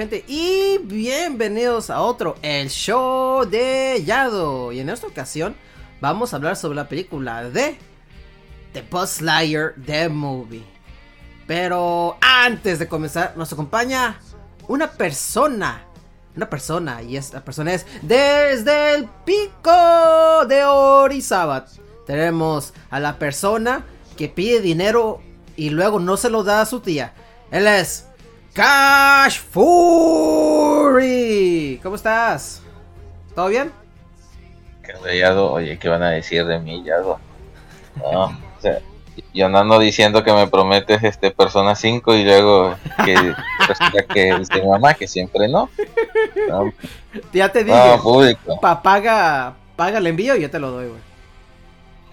gente y bienvenidos a otro El Show de Yado. Y en esta ocasión vamos a hablar sobre la película de The Buzz Lightyear The Movie. Pero antes de comenzar nos acompaña una persona. Una persona y esta persona es desde el pico de Orizaba. Tenemos a la persona que pide dinero y luego no se lo da a su tía. Él es Cash Fury. ¿Cómo estás? ¿Todo bien? ¿Qué Yado? Oye, ¿qué van a decir de mí, Yado? No, o sea, yo no ando diciendo que me prometes este Persona 5 y luego que resulta que dice mamá que siempre no. No, Ya te dije. no, público. pa- paga, paga el envío y yo te lo doy, güey.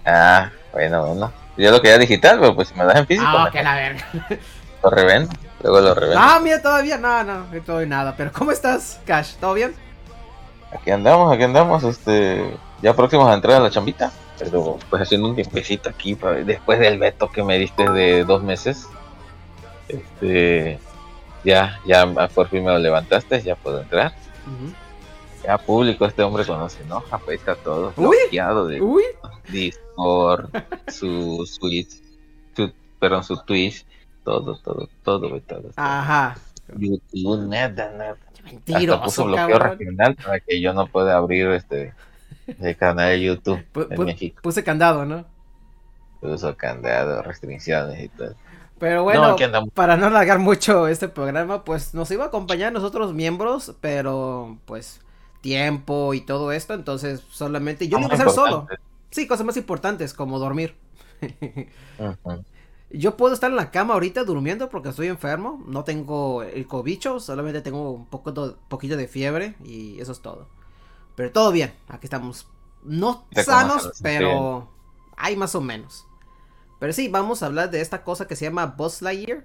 Ah, bueno, bueno. Yo lo quería digital, pero pues si me das en físico, Ah, que la verga. lo revendo. Luego lo revendo. Ah, mira, todavía. No, no, no todavía nada. Pero ¿cómo estás, Cash? ¿Todo bien? Aquí andamos, aquí andamos, este, ya próximos a entrar a la chambita. Pero pues haciendo un tiempecito aquí, después del veto que me diste de dos meses. Este, ya, ya por fin me lo levantaste, ya puedo entrar. Ya público, este hombre conoce, ¿no? Apuesta todo, Uy. bloqueado de Uy. Discord, su Switch, su, perdón, su Twitch, todo, todo, todo, güey, todo. Ajá. YouTube, nada, nada. Hasta puso Mentiroso, bloqueo cabrón. regional para que yo no pueda abrir este el canal de YouTube en México. Puse candado, ¿no? Puso candado, restricciones y todo. Pero bueno, No, para no alargar mucho este programa, pues nos iba a acompañar nosotros miembros, pero pues tiempo y todo esto, entonces solamente yo lo iba a hacer solo. Sí, cosas más importantes como dormir. Ujú. Yo puedo estar en la cama ahorita durmiendo porque estoy enfermo, no tengo el cobicho, solamente tengo un poco poquito de fiebre y eso es todo. Pero todo bien, aquí estamos. No Te sanos, pero hay más o menos. Pero sí, vamos a hablar de esta cosa que se llama Buzz Lightyear.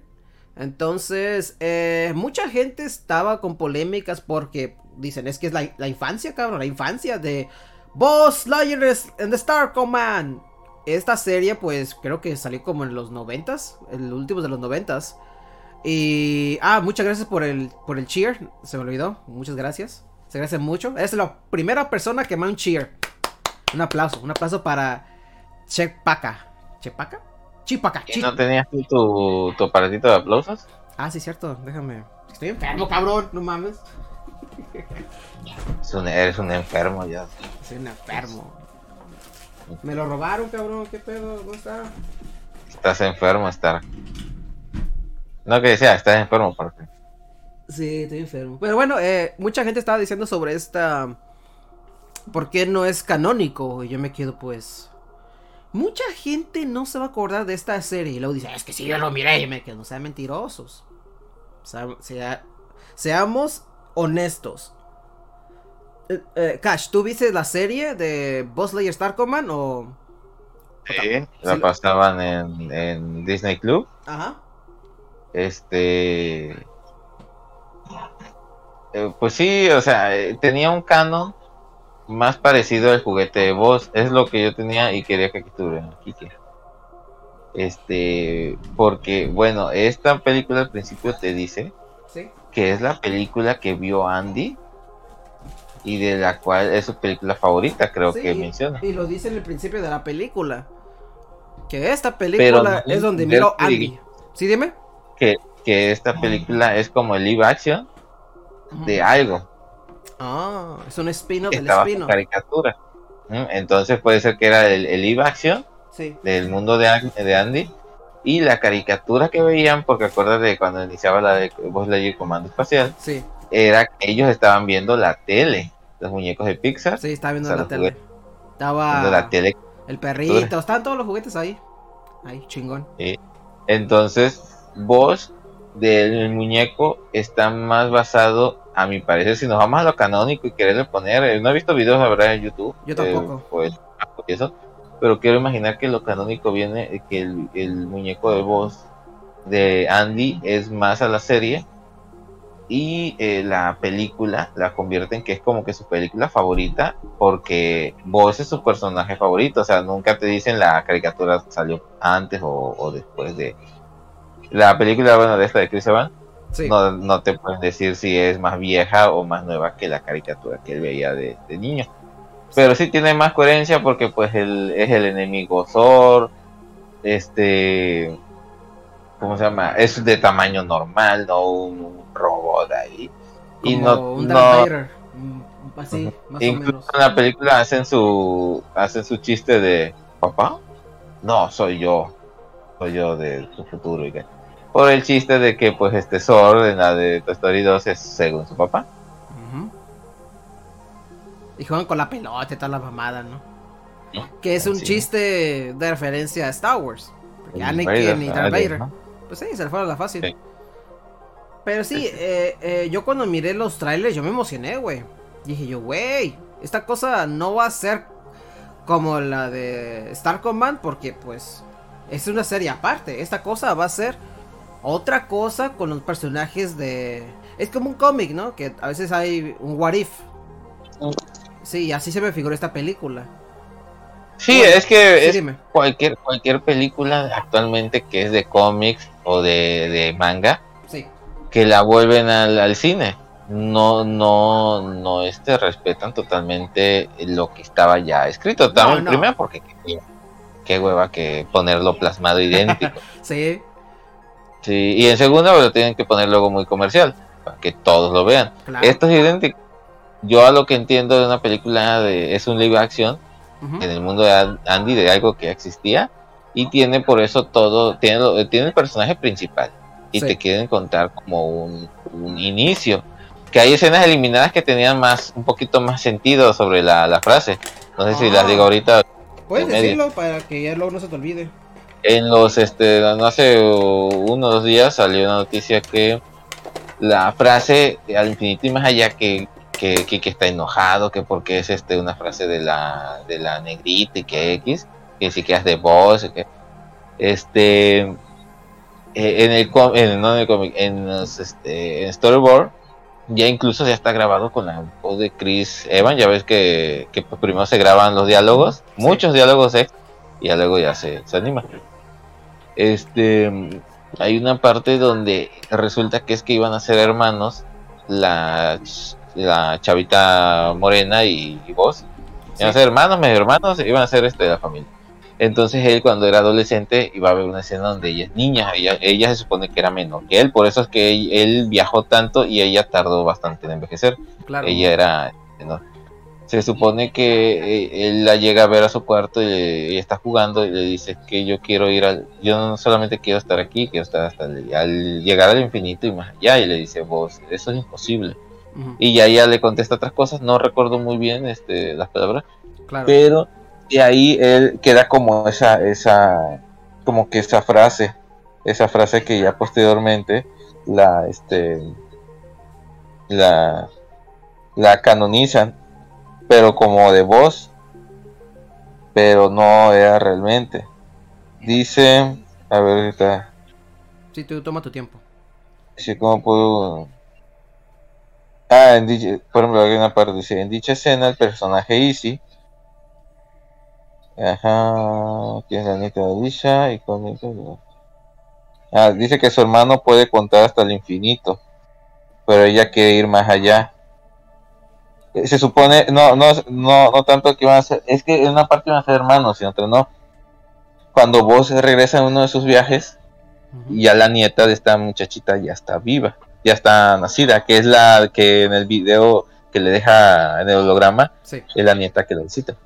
Entonces, eh, mucha gente estaba con polémicas porque dicen, es que es la, la infancia, cabrón, la infancia de Buzz Lightyear in the Star Command. Esta serie, pues, creo que salió como en los noventas, el último de los noventas. Y, ah, muchas gracias por el, por el cheer, se me olvidó, muchas gracias. Se agradece mucho. Es la primera persona que me un cheer. Un aplauso, un aplauso para Chepaca. ¿Chepaca? Chipaca. ¿Y Chi- no tenías tú tu, tu aparatito de aplausos? Ah, sí, cierto, déjame. Estoy enfermo, cabrón, no mames. Eres un enfermo ya. Soy un enfermo. Me lo robaron, cabrón, qué pedo, ¿dónde está? Estás enfermo, estar. No que decía, estás enfermo porque. Sí, estoy enfermo. Pero bueno, eh, mucha gente estaba diciendo sobre esta. ¿Por qué no es canónico? Y yo me quedo, pues. Mucha gente no se va a acordar de esta serie. Y luego dice, es que si yo lo miré. Y me quedo, no sean mentirosos. Sea- sea- seamos honestos. Eh, eh, Cash, ¿tú viste la serie de Boss Layer Star Command o.? Sí, la pasaban en, en Disney Club. Ajá. Este. eh, pues sí, o sea, tenía un canon más parecido al juguete de voz. Es lo que yo tenía y quería que aquí. que- Este, porque, bueno, esta película al principio te dice Sí. que es la película que vio Andy y de la cual es su película favorita, creo Sí, que menciona. Y lo dice en el principio de la película. Que esta película no es donde que Andy. ¿Sí, dime? Que, que esta película es como el live action de algo. Ah, es un espino que del su caricatura. ¿Mm? Entonces puede ser que era el, el live action Sí. del mundo de, de Andy y la caricatura que veían, porque acuérdate de cuando iniciaba la de Lightyear Comando Espacial, Sí, era que ellos estaban viendo la tele, los muñecos de Pixar, sí, estaba viendo O sea, la tele. Estaba viendo la tele. el perrito, estaban todos los juguetes ahí. Ahí, chingón. Entonces, Buzz del muñeco está más basado, a mi parecer, si nos vamos a lo canónico y quererle poner, eh, no he visto videos, la verdad, en YouTube. Yo tampoco. eh, pues, eso, pero quiero imaginar que lo canónico viene, que el, el muñeco de Buzz de Andy es más a la serie y eh, la película la convierten que es como que su película favorita porque Buzz es su personaje favorito, o sea, nunca te dicen la caricatura salió antes o, o después de la película, bueno, de esta de Chris Evans, Sí. no, no te pueden decir si es más vieja o más nueva que la caricatura que él veía de, de niño. Pero sí tiene más coherencia porque pues él es el enemigo Thor, este, ¿cómo se llama? Es de tamaño normal, no un robot ahí. Y Como no, un no. Mm, Así, más o incluso menos. en la película hacen su, hacen su chiste de, ¿papá? No, soy yo, soy yo de su futuro y que por el chiste de que pues este Thor en la de Toy Story 2 es según su papá. Y juegan con la pelota y toda la mamada, ¿no? ¿No? Que es un Sí. chiste de referencia a Star Wars. Porque Anakin y Darth de- Vader. ¿no? Pues sí, se le fueron a la fácil. Sí. Pero sí, eh, eh, yo cuando miré los trailers, yo me emocioné, güey. Dije yo, güey, esta cosa no va a ser como la de Star Command, porque pues es una serie aparte. Esta cosa va a ser otra cosa con los personajes de... Es como un cómic, ¿no? Que a veces hay un what if. Mm. Sí, así se me figuró esta película. Sí, Bueno, es que Sí, es cualquier, cualquier película actualmente que es de cómics o de, de manga. Que la vuelven al, al cine. No, no, no este respetan totalmente lo que estaba ya escrito. También, no. primero porque qué, qué hueva que ponerlo plasmado idéntico. Sí, sí, y en segunda pues, lo tienen que poner luego muy comercial, para que todos lo vean. claro. Esto es idéntico. Yo a lo que entiendo de una película de, es un live action Ujú. en el mundo de An- Andy de algo que existía y tiene por eso todo, tiene, tiene el personaje principal y Sí. te quieren contar como un, un inicio. Que hay escenas eliminadas que tenían más, un poquito más sentido sobre la, la frase. No sé si Ah. las digo ahorita. Puedes en medio. decirlo para que ya luego no se te olvide. En los, este, no hace uno o dos días salió una noticia que la frase al infinito y más allá que, que, que, que está enojado, que porque es este una frase de la, de la negrita y que X, que si que es de voz, que este eh, en el en, no en el cómic, en los, este en storyboard ya incluso ya está grabado con la voz de Chris Evans, ya ves que, que pues primero se graban los diálogos, muchos diálogos eh, y ya luego ya se, se anima. Este hay una parte donde resulta que es que iban a ser hermanos la, la chavita morena y, y vos. Iban a ser hermanos, medio hermanos, iban a ser este la familia. Entonces él cuando era adolescente iba a ver una escena donde ella es niña, ella, ella se supone que era menor que él, por eso es que él, él viajó tanto y ella tardó bastante en envejecer. Claro. Ella era menor. Se supone que eh, él la llega a ver a su cuarto y le- ella está jugando y le dice que yo quiero ir al, yo no solamente quiero estar aquí, quiero estar hasta el- al llegar al infinito y más allá y le dice vos, eso es imposible. Y ya ella le contesta otras cosas, no recuerdo muy bien este, las palabras, claro. pero de ahí él queda como esa, esa, como que esa frase, esa frase que ya posteriormente la, este, la, la canonizan, pero como de voz, pero no era realmente. Dice, a ver, está, Sí, tú toma tu tiempo. Sí, ¿cómo puedo...? Ah, en dicha- por ejemplo, hay una parte, dice, en dicha escena el personaje Easy, ajá, que es la nieta de Alicia, y con Ah, dice que su hermano puede contar hasta el infinito, pero ella quiere ir más allá. Eh, Se supone, no, no, no, no tanto que van a ser, es que en una parte van a ser hermanos, y en otra no. Cuando vos regresas en uno de sus viajes, ya la nieta de esta muchachita ya está viva, ya está nacida, que es la que en el video que le deja en el holograma Sí, es la nieta que lo visita.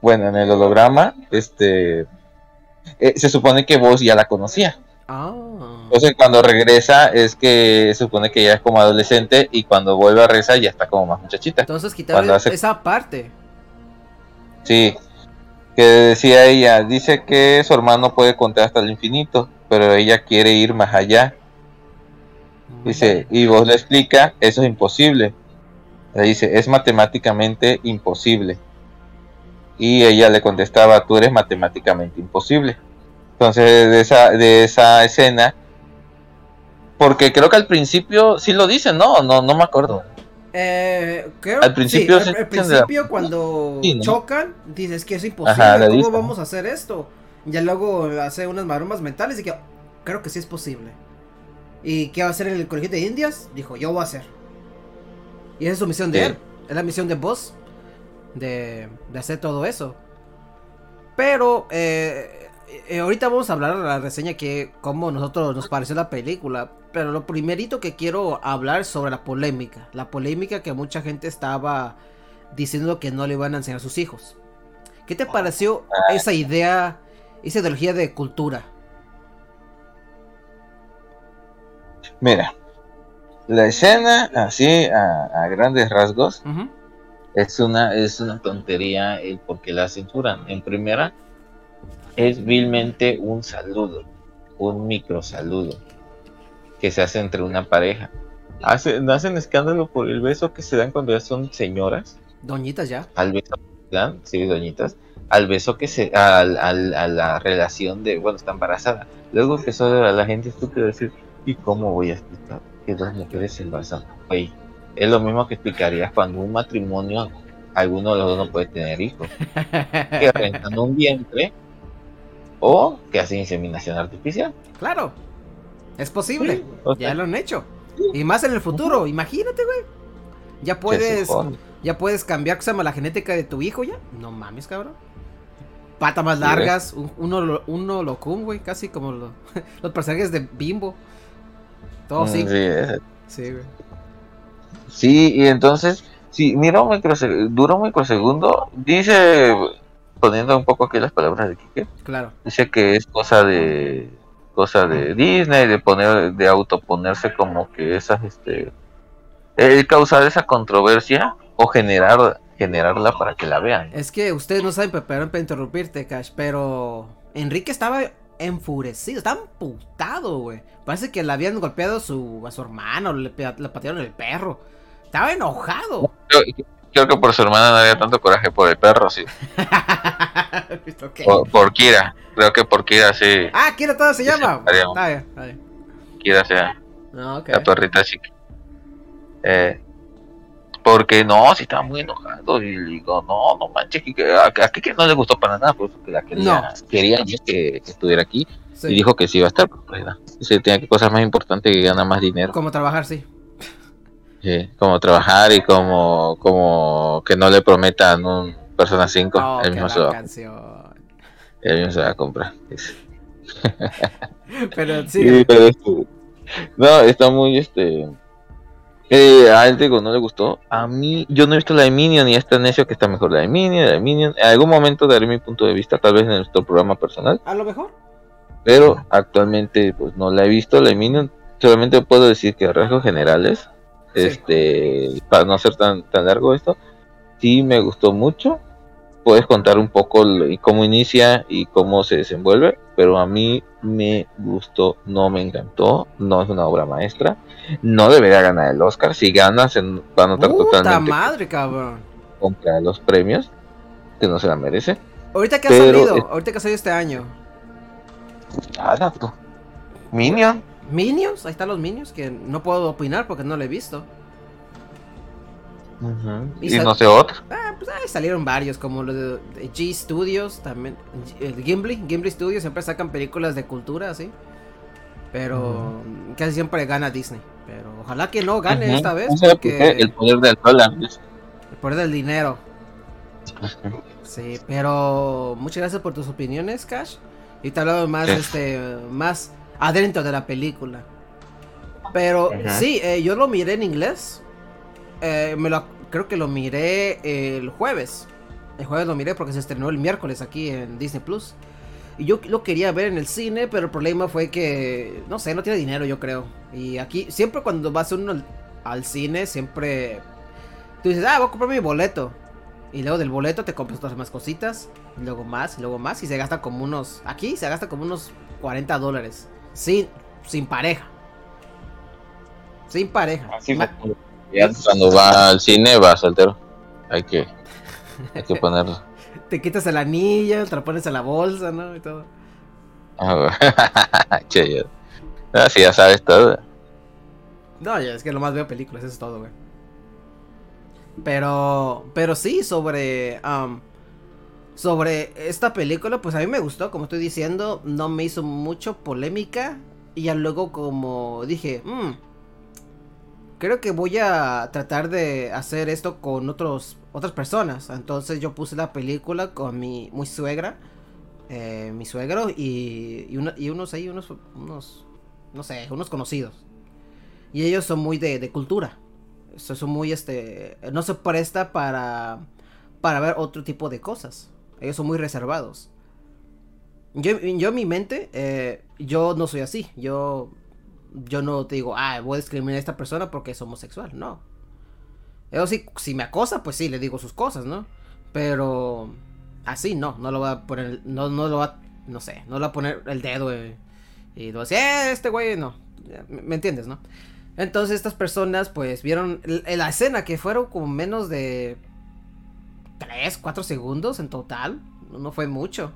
Bueno, en el holograma, este, eh, se supone que vos ya la conocía. Ah. Entonces cuando regresa es que se supone que ya es como adolescente y cuando vuelve a regresar ya está como más muchachita. Entonces quitaron hace- esa parte. Sí, que decía ella, dice que su hermano puede contar hasta el infinito, pero ella quiere ir más allá. Dice, y vos le explica, eso es imposible. Le dice, es matemáticamente imposible. Y ella le contestaba, tú eres matemáticamente imposible. Entonces, de esa, de esa escena, porque creo que al principio sí lo dicen, ¿no? No, no me acuerdo. Eh, creo- Al principio sí, al, la- principio cuando Sí, ¿no? chocan, dices que es imposible, Ajá, ¿cómo vamos a hacer esto? Ya luego hace unas maromas mentales y que creo que sí es posible. ¿Y qué va a hacer en el colegio de Indias? Dijo, yo voy a hacer. Y esa es su misión de él, es la misión de Boss, de, de hacer todo eso. Pero, eh, eh, ahorita vamos a hablar de la reseña que, cómo nosotros nos pareció la película. Pero lo primerito que quiero hablar sobre la polémica. La polémica que mucha gente estaba diciendo que no le iban a enseñar a sus hijos. ¿Qué te pareció esa idea, esa ideología de cultura? Mira, la escena, así a, a grandes rasgos. Es una, es una tontería el por qué la censuran. En primera, es vilmente un saludo, un micro saludo que se hace entre una pareja. Hacen, hacen escándalo por el beso que se dan cuando ya son señoras, Doñitas ya. al beso que se dan, sí, doñitas, al beso que se, al, al- a la relación de, bueno, está embarazada. Luego empezó la, la gente estúpida a decir, ¿y cómo voy a explicar que dos mujeres se embarazan? Es lo mismo que explicarías cuando un matrimonio, alguno de los dos no puede tener hijos. Que rentan un vientre o que hacen inseminación artificial. Claro. Es posible. Sí, o sea, Ya lo han hecho. Y más en el futuro. Imagínate, güey. Ya puedes. Ya puedes cambiar ¿cómo se llama, la genética de tu hijo ya. No mames, cabrón. Patas más largas, un- uno, lo- uno locum, güey, casi como lo- los personajes de Bimbo. Todo Mm, sí. sí, Sí, güey. Sí, y entonces, sí, mira un dura un microsegundo, dice, poniendo un poco aquí las palabras de Kike, Claro. dice que es cosa de cosa de Disney, de poner, de autoponerse como que esas, este, el causar esa controversia o generar, generarla para que la vean. Es que ustedes no saben, pe- perdón para interrumpirte, Cash, pero Enrique estaba enfurecido, estaba emputado, güey. Parece que le habían golpeado a su, a su hermano, le patearon el perro. Estaba enojado. Creo, creo que por su hermana no había tanto coraje por el perro, sí. Por, por Kira, creo que por Kira sí, Ah, ¿quién todo se llama? Está bien, está bien. Kira sea. Ah, la perrita chica. Eh, porque no, si estaba muy enojado y le digo, no, no manches, que a, a que no le gustó para nada, pues la quería, quería que, que estuviera aquí Sí. y dijo que sí iba a estar, pues. Dice que tenía que cosas más importantes que ganar más dinero, Como trabajar, sí. Sí, como trabajar y como, como que no le prometan un Persona 5. Oh, el mismo se va, el mismo se va a comprar. dice. Pero Sí, sí, pero este, no, está muy este. Eh, a él digo, no le gustó. A mí, yo no he visto la de Minion y está necio que está mejor la de Minion, la de Minion. En algún momento daré mi punto de vista, tal vez en nuestro programa personal, a lo mejor. pero actualmente pues no la he visto. La de Minion, solamente puedo decir que a rasgos generales, Sí. este, para no hacer tan, tan largo esto, sí me gustó mucho. Puedes contar un poco l- cómo inicia y cómo se desenvuelve, pero a mí me gustó, no me encantó, no es una obra maestra, no debería ganar el Oscar, si gana se va a notar Puta totalmente madre, cabrón. contra los premios, que no se la merece. Ahorita que ha salido, es- ahorita que ha salido este año. Nada, tú. Minion. Minions, ahí están los Minions, que no puedo opinar porque no lo he visto. Y no sé otro. Ah, pues ahí salieron varios, como los de, de G Studios, también. El Gimli, Gimli Studios siempre sacan películas de cultura, así. Pero casi siempre gana Disney. Pero ojalá que no gane esta vez, porque El poder del dólar. el poder del dinero. Sí, pero muchas gracias por tus opiniones, Cash. Y te hablaba más, Sí. este, más adentro de la película. Pero sí, eh, yo lo miré en inglés. Eh, me lo, creo que lo miré el jueves. El jueves lo miré porque se estrenó el miércoles aquí en Disney Plus. Y yo lo quería ver en el cine, pero el problema fue que, no sé, no tiene dinero, yo creo. Y aquí, siempre cuando vas uno al, al cine, siempre tú dices, ah, voy a comprar mi boleto. Y luego del boleto te compras otras más cositas. Y luego más, y luego más. Y se gasta como unos. Aquí se gasta como unos 40 dólares. Sin, sin pareja. Sin pareja. Así Ma- como ya cuando va al cine va soltero. Hay que, hay que ponerlo. te quitas el anillo, te lo pones en la bolsa, ¿no? Y todo. Ah, che, ya. Ah, sí, ya sabes todo. No, ya es que nomás veo películas, eso es todo, güey. Pero, pero sí, sobre, am, sobre esta película, pues a mí me gustó, como estoy diciendo, no me hizo mucho polémica. Y ya luego como dije, "Mm, creo que voy a tratar de hacer esto con otros, otras personas. Entonces yo puse la película con mi, mi suegra, eh, mi suegro y, y, y unos ahí, unos, unos, no sé, unos conocidos. Y ellos son muy de, de cultura. So- Son muy, este, no se presta para, para ver otro tipo de cosas. Ellos son muy reservados. Yo, yo en mi mente, eh, yo no soy así. Yo, yo no te digo, ah, voy a discriminar a esta persona porque es homosexual. No. Eso sí, si me acosa, pues sí, le digo sus cosas, ¿no? Pero así no, no lo va a poner, no, no lo va, no sé, no le va a poner el dedo y lo a decir, eh, este güey, no. ¿Me entiendes, no? Entonces estas personas pues vieron la escena que fueron como menos de 3, 4 segundos en total. No- fue mucho.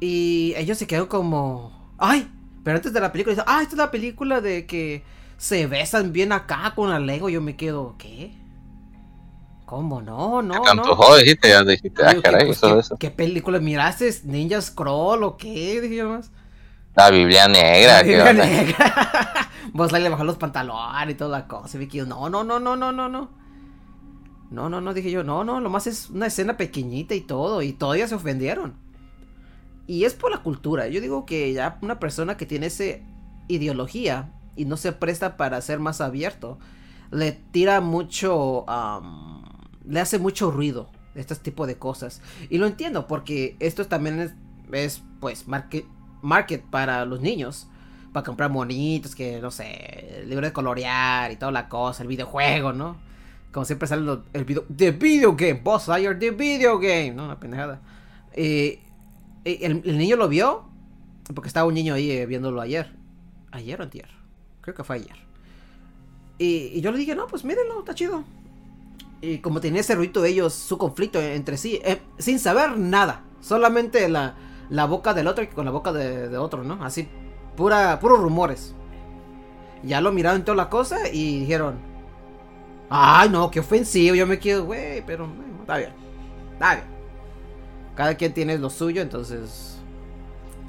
Y ellos se quedaron como... ¡Ay! Pero antes de la película dicen, ¡ah! Esta es la película de que se besan bien acá con la lengua. Yo me quedo, ¿qué? ¿Cómo? No, no, dijiste, ya dijiste, ah, Digo, ¿qué, caray, pues, eso, qué- eso. ¿Qué película miraste? ¿Ninja Scroll o qué? Dije más. La Biblia negra, La ¿qué Biblia negra. Vos le bajó los pantalones y toda la cosa. Y vi que yo, no, no, no, no, no, no, no. No, no, no, dije yo, no, no, lo más es una escena pequeñita y todo. Y todavía se ofendieron. Y es por la cultura. Yo digo que ya una persona que tiene esa ideología y no se presta para ser más abierto, le tira mucho, am, le hace mucho ruido este tipo de cosas. Y lo entiendo porque esto también es, es pues, market, market para los niños. Para comprar monitos, que no sé, el libro de colorear y toda la cosa, el videojuego, ¿no? Como siempre sale el video, The Video Game, Boss Liar, The Video Game, ¿no? Una pendejada. Eh, eh, el, niño lo vio, porque estaba un niño ahí eh, viéndolo ayer. ¿Ayer o antier? Creo que fue ayer. Y, yo le dije, no, pues mírenlo, está chido. Y como tenía ese ruido ellos, su conflicto entre sí, eh, sin saber nada. Solamente la, la boca del otro con la boca de, de otro, ¿no? Así, pura, puros rumores. Ya lo miraron toda la cosa y dijeron, ay, no, qué ofensivo. Yo me quedo, güey, pero bueno, está bien. Está bien. Cada quien tiene lo suyo, entonces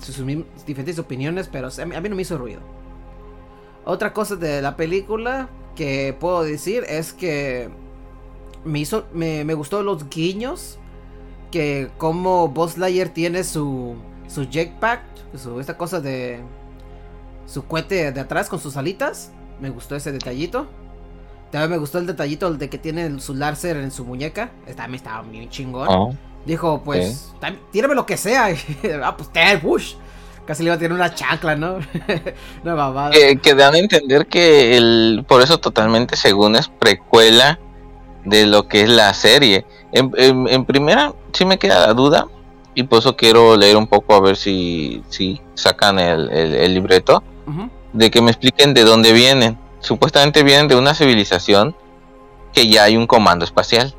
sus, diferentes opiniones, pero a mí, a mí no me hizo ruido. Otra cosa de la película que puedo decir es que me hizo, me, me gustó los guiños que como Boss Lightyear tiene su su jetpack, su esta cosa de su cohete de atrás con sus alitas. Me gustó ese detallito. También me gustó el detallito de que tiene su láser en su muñeca. También estaba muy chingón. Oh, Dijo, pues, tam- tírame lo que sea. ah, pues ten, push. Casi le iba a tirar una chancla, ¿no? una babada. que, que dan a entender que el por eso totalmente según es precuela de lo que es la serie. En, en- en primera sí me queda la duda y por eso quiero leer un poco a ver si, si sacan el, el- el libreto Ujú. de que me expliquen de dónde vienen. Supuestamente vienen de una civilización que ya hay un comando espacial.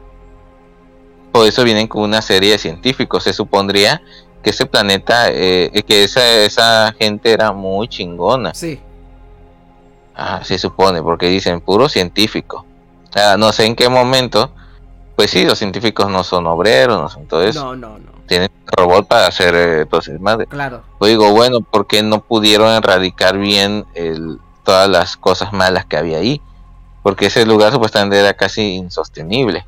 Por eso vienen con una serie de científicos. Se supondría que ese planeta, eh, que esa, esa gente era muy chingona. Sí. Ah, se supone, porque dicen puro científico. Ah, no sé en qué momento. Pues sí, los científicos no son obreros, no son todo eso. No, no, no. Tienen robot para hacer eh, todo ese desmadre. Claro. Yo digo, bueno, ¿por qué no pudieron erradicar bien el, todas las cosas malas que había ahí? Porque ese lugar supuestamente era casi insostenible.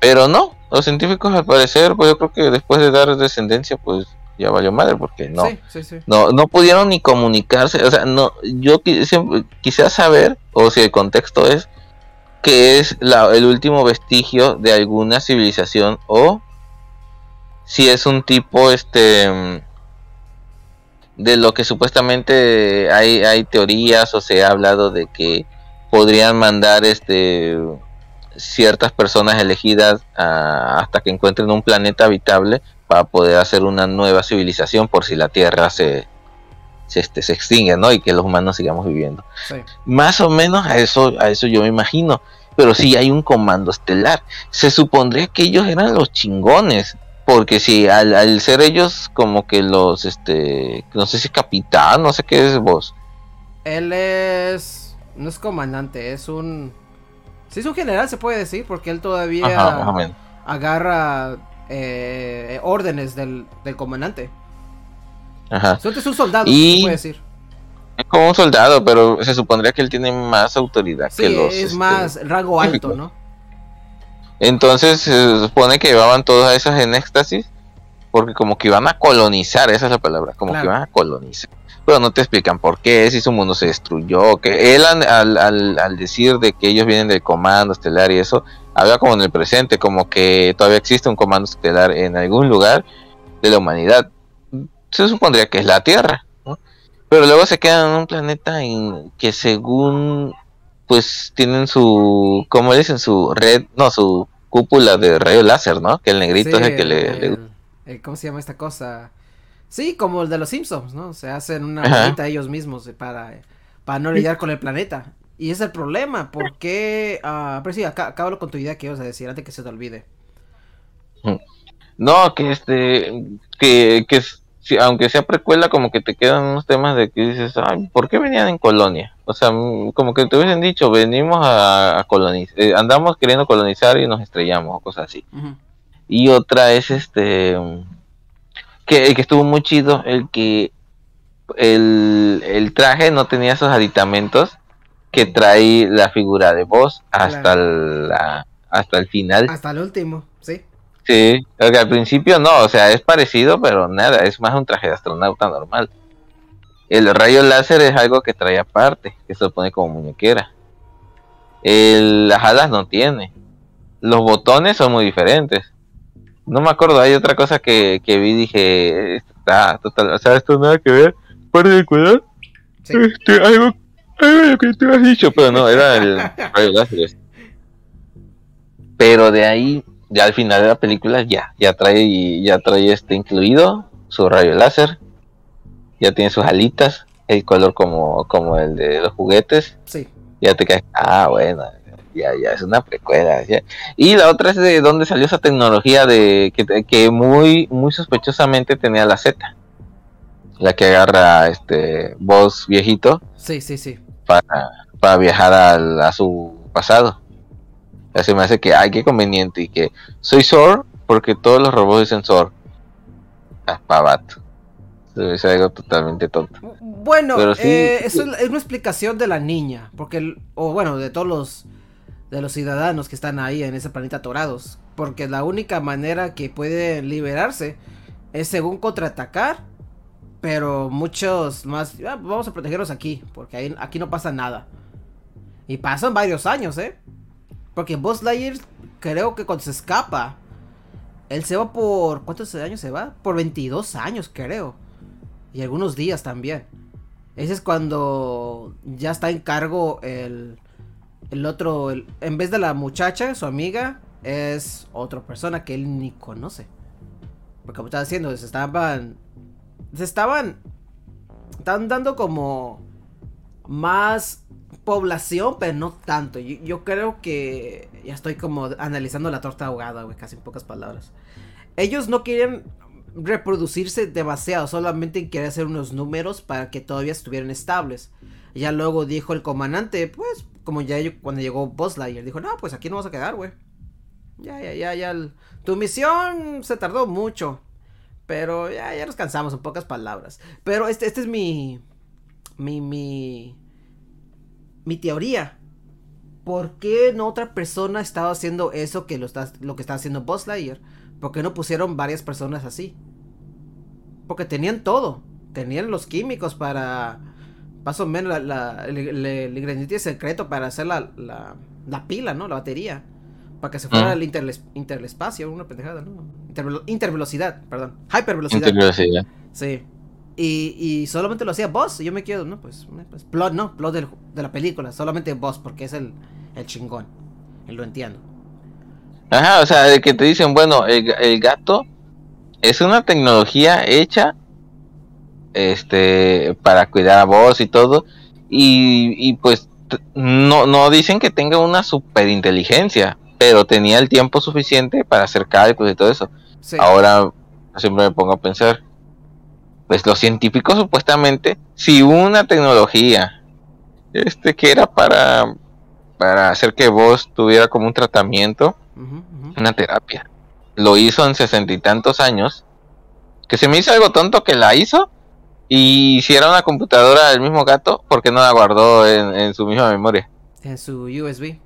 Pero no, los científicos al parecer, pues yo creo que después de dar descendencia, pues ya valió madre, porque no. Sí, sí, sí. No, no pudieron ni comunicarse, o sea, no, yo quisiera saber, o si el contexto es, que es la, el último vestigio de alguna civilización, o si es un tipo, este, de lo que supuestamente hay, hay teorías, o se ha hablado de que podrían mandar, este, ciertas personas elegidas a- hasta que encuentren un planeta habitable para poder hacer una nueva civilización por si la Tierra se, se, este, se extingue, ¿no? Y que los humanos sigamos viviendo. Sí. Más o menos a eso, a eso yo me imagino. Pero sí hay un comando estelar. Se supondría que ellos eran los chingones. Porque si al, al ser ellos como que los, este, no sé si capitán, no sé qué es vos. Él es. No es comandante, es un. Sí, es un general, se puede decir, porque él todavía Ajá, agarra eh, órdenes del, del comandante. Ajá. Suelta es un soldado, Y- se puede decir. Es como un soldado, pero se supondría que él tiene más autoridad Sí, que los. es este, más rango alto, ¿no? Entonces se supone que llevaban todas esas en éxtasis porque como que iban a colonizar, esa es la palabra, como Claro. que iban a colonizar. Pero no te explican por qué, si su mundo se destruyó, que él al, al, al- al decir de que ellos vienen del comando estelar y eso, habla como en el presente, como que todavía existe un comando estelar en algún lugar de la humanidad. Se supondría que es la Tierra, ¿no? Pero luego se quedan en un planeta en que según pues tienen su, como dicen, su red, no, su cúpula de rayo láser, ¿no? Que el negrito Sí, es el que le, le- el- el- ¿Cómo se llama esta cosa? Sí, como el de los Simpsons, ¿no? Se hacen una bolita ellos mismos para, para no lidiar con el planeta. Y ese es el problema, porque... ah, pero sí, acá, acábalo con tu idea que ibas a decir antes que se te olvide. No, que este, que, que si- aunque sea precuela, como que te quedan unos temas de que dices, ay, ¿por qué venían en colonia? O sea, mm, como que te hubiesen dicho, venimos a, a colonizar, eh, andamos queriendo colonizar y nos estrellamos, o cosas así. Y otra es este que, que estuvo muy chido, el que el, el traje no tenía esos aditamentos que trae la figura de voz hasta Claro. la hasta el final. Hasta el último, sí. Sea, al principio no, o sea, es parecido, pero nada, es más un traje de astronauta normal. El rayo láser es algo que trae aparte, que se lo pone como muñequera. El, las alas no tiene. Los botones son muy diferentes. No me acuerdo, hay otra cosa que, que vi y dije, está total, o sea, esto nada que ver. Cuidar, Sí. este, algo, algo lo que tú has dicho, pero no, era el rayo láser. Pero de ahí, ya al final de la película, ya, ya trae, ya trae este incluido su rayo láser, ya tiene sus alitas, el color como, como el de los juguetes, Sí. ya te caes, ah, bueno, ya, ya es una precuela. ya. Y la otra es de dónde salió esa tecnología de que, que muy, muy sospechosamente tenía la Z, la que agarra este voz viejito Sí, sí, sí. para, para viajar al- a su pasado. Ya se me hace que, ay, qué conveniente. Y que soy Zor porque todos los robots dicen Zor. Ah, pavato. Es algo totalmente tonto. Bueno, Pero sí- eh, eso es, una explicación de la niña, porque, el- o bueno, de todos los, de los ciudadanos que están ahí en ese planeta atorados, Porque la única manera que puede liberarse es según contraatacar. Pero muchos más. "Ah, vamos a protegernos aquí. Porque ahí- aquí no pasa nada. Y pasan varios años, ¿eh? Porque Buzz Lightyear, creo que cuando se escapa, él se va por. ¿Cuántos años se va? Por 22 años, creo. Y algunos días también. Ese es cuando ya está en cargo el. El otro. en vez de la muchacha, su amiga, es otra persona que él ni conoce. Porque como estaba diciendo, se estaban. Se estaban. Estaban dando como. Más población, pero no tanto. Yo, creo que ya estoy como analizando la torta ahogada, güey, casi en pocas palabras. Ellos no quieren reproducirse demasiado, solamente quieren hacer unos números para que todavía estuvieran estables. Ya luego dijo el comandante, pues, como ya cuando llegó Buzz Lightyear, dijo, no, pues aquí no vas a quedar, güey. Ya, ya, ya, ya. Tu misión se tardó mucho. Pero ya, ya nos cansamos en pocas palabras. Pero este, este es mi. Mi. Mi. Mi teoría. ¿Por qué no otra persona estaba haciendo eso que lo, está, lo que está haciendo Buzz Lightyear? ¿Por qué no pusieron varias personas así? Porque tenían todo. Tenían los químicos para. Más o menos la- la- el, el- el ingrediente secreto para hacer la, la, la pila, ¿no? La batería. Para que se fuera Mm. al interles- interespacio, una pendejada, ¿no? Intervelo- intervelocidad, perdón. Hypervelocidad. Intervelocidad. Sí. Y, y solamente lo hacía Boss. Y yo me quedo, no, pues, eh, pues plot, no, plot del- de la película. Solamente Boss, porque es el, el chingón. Lo entiendo. Ajá, o sea, de que te dicen, bueno, el, el gato es una tecnología hecha este para cuidar a vos y todo. Y, y pues no, no dicen que tenga una super inteligencia, pero tenía el tiempo suficiente para hacer cálculos y todo eso. Sí. Ahora siempre me pongo a pensar, pues los científicos supuestamente, si una tecnología este que era para para hacer que vos tuviera como un tratamiento, una terapia, lo hizo en sesenta y tantos años, que se me hizo algo tonto que la hizo y si era una computadora del mismo gato, ¿por qué no la guardó en, en su misma memoria? En su USB.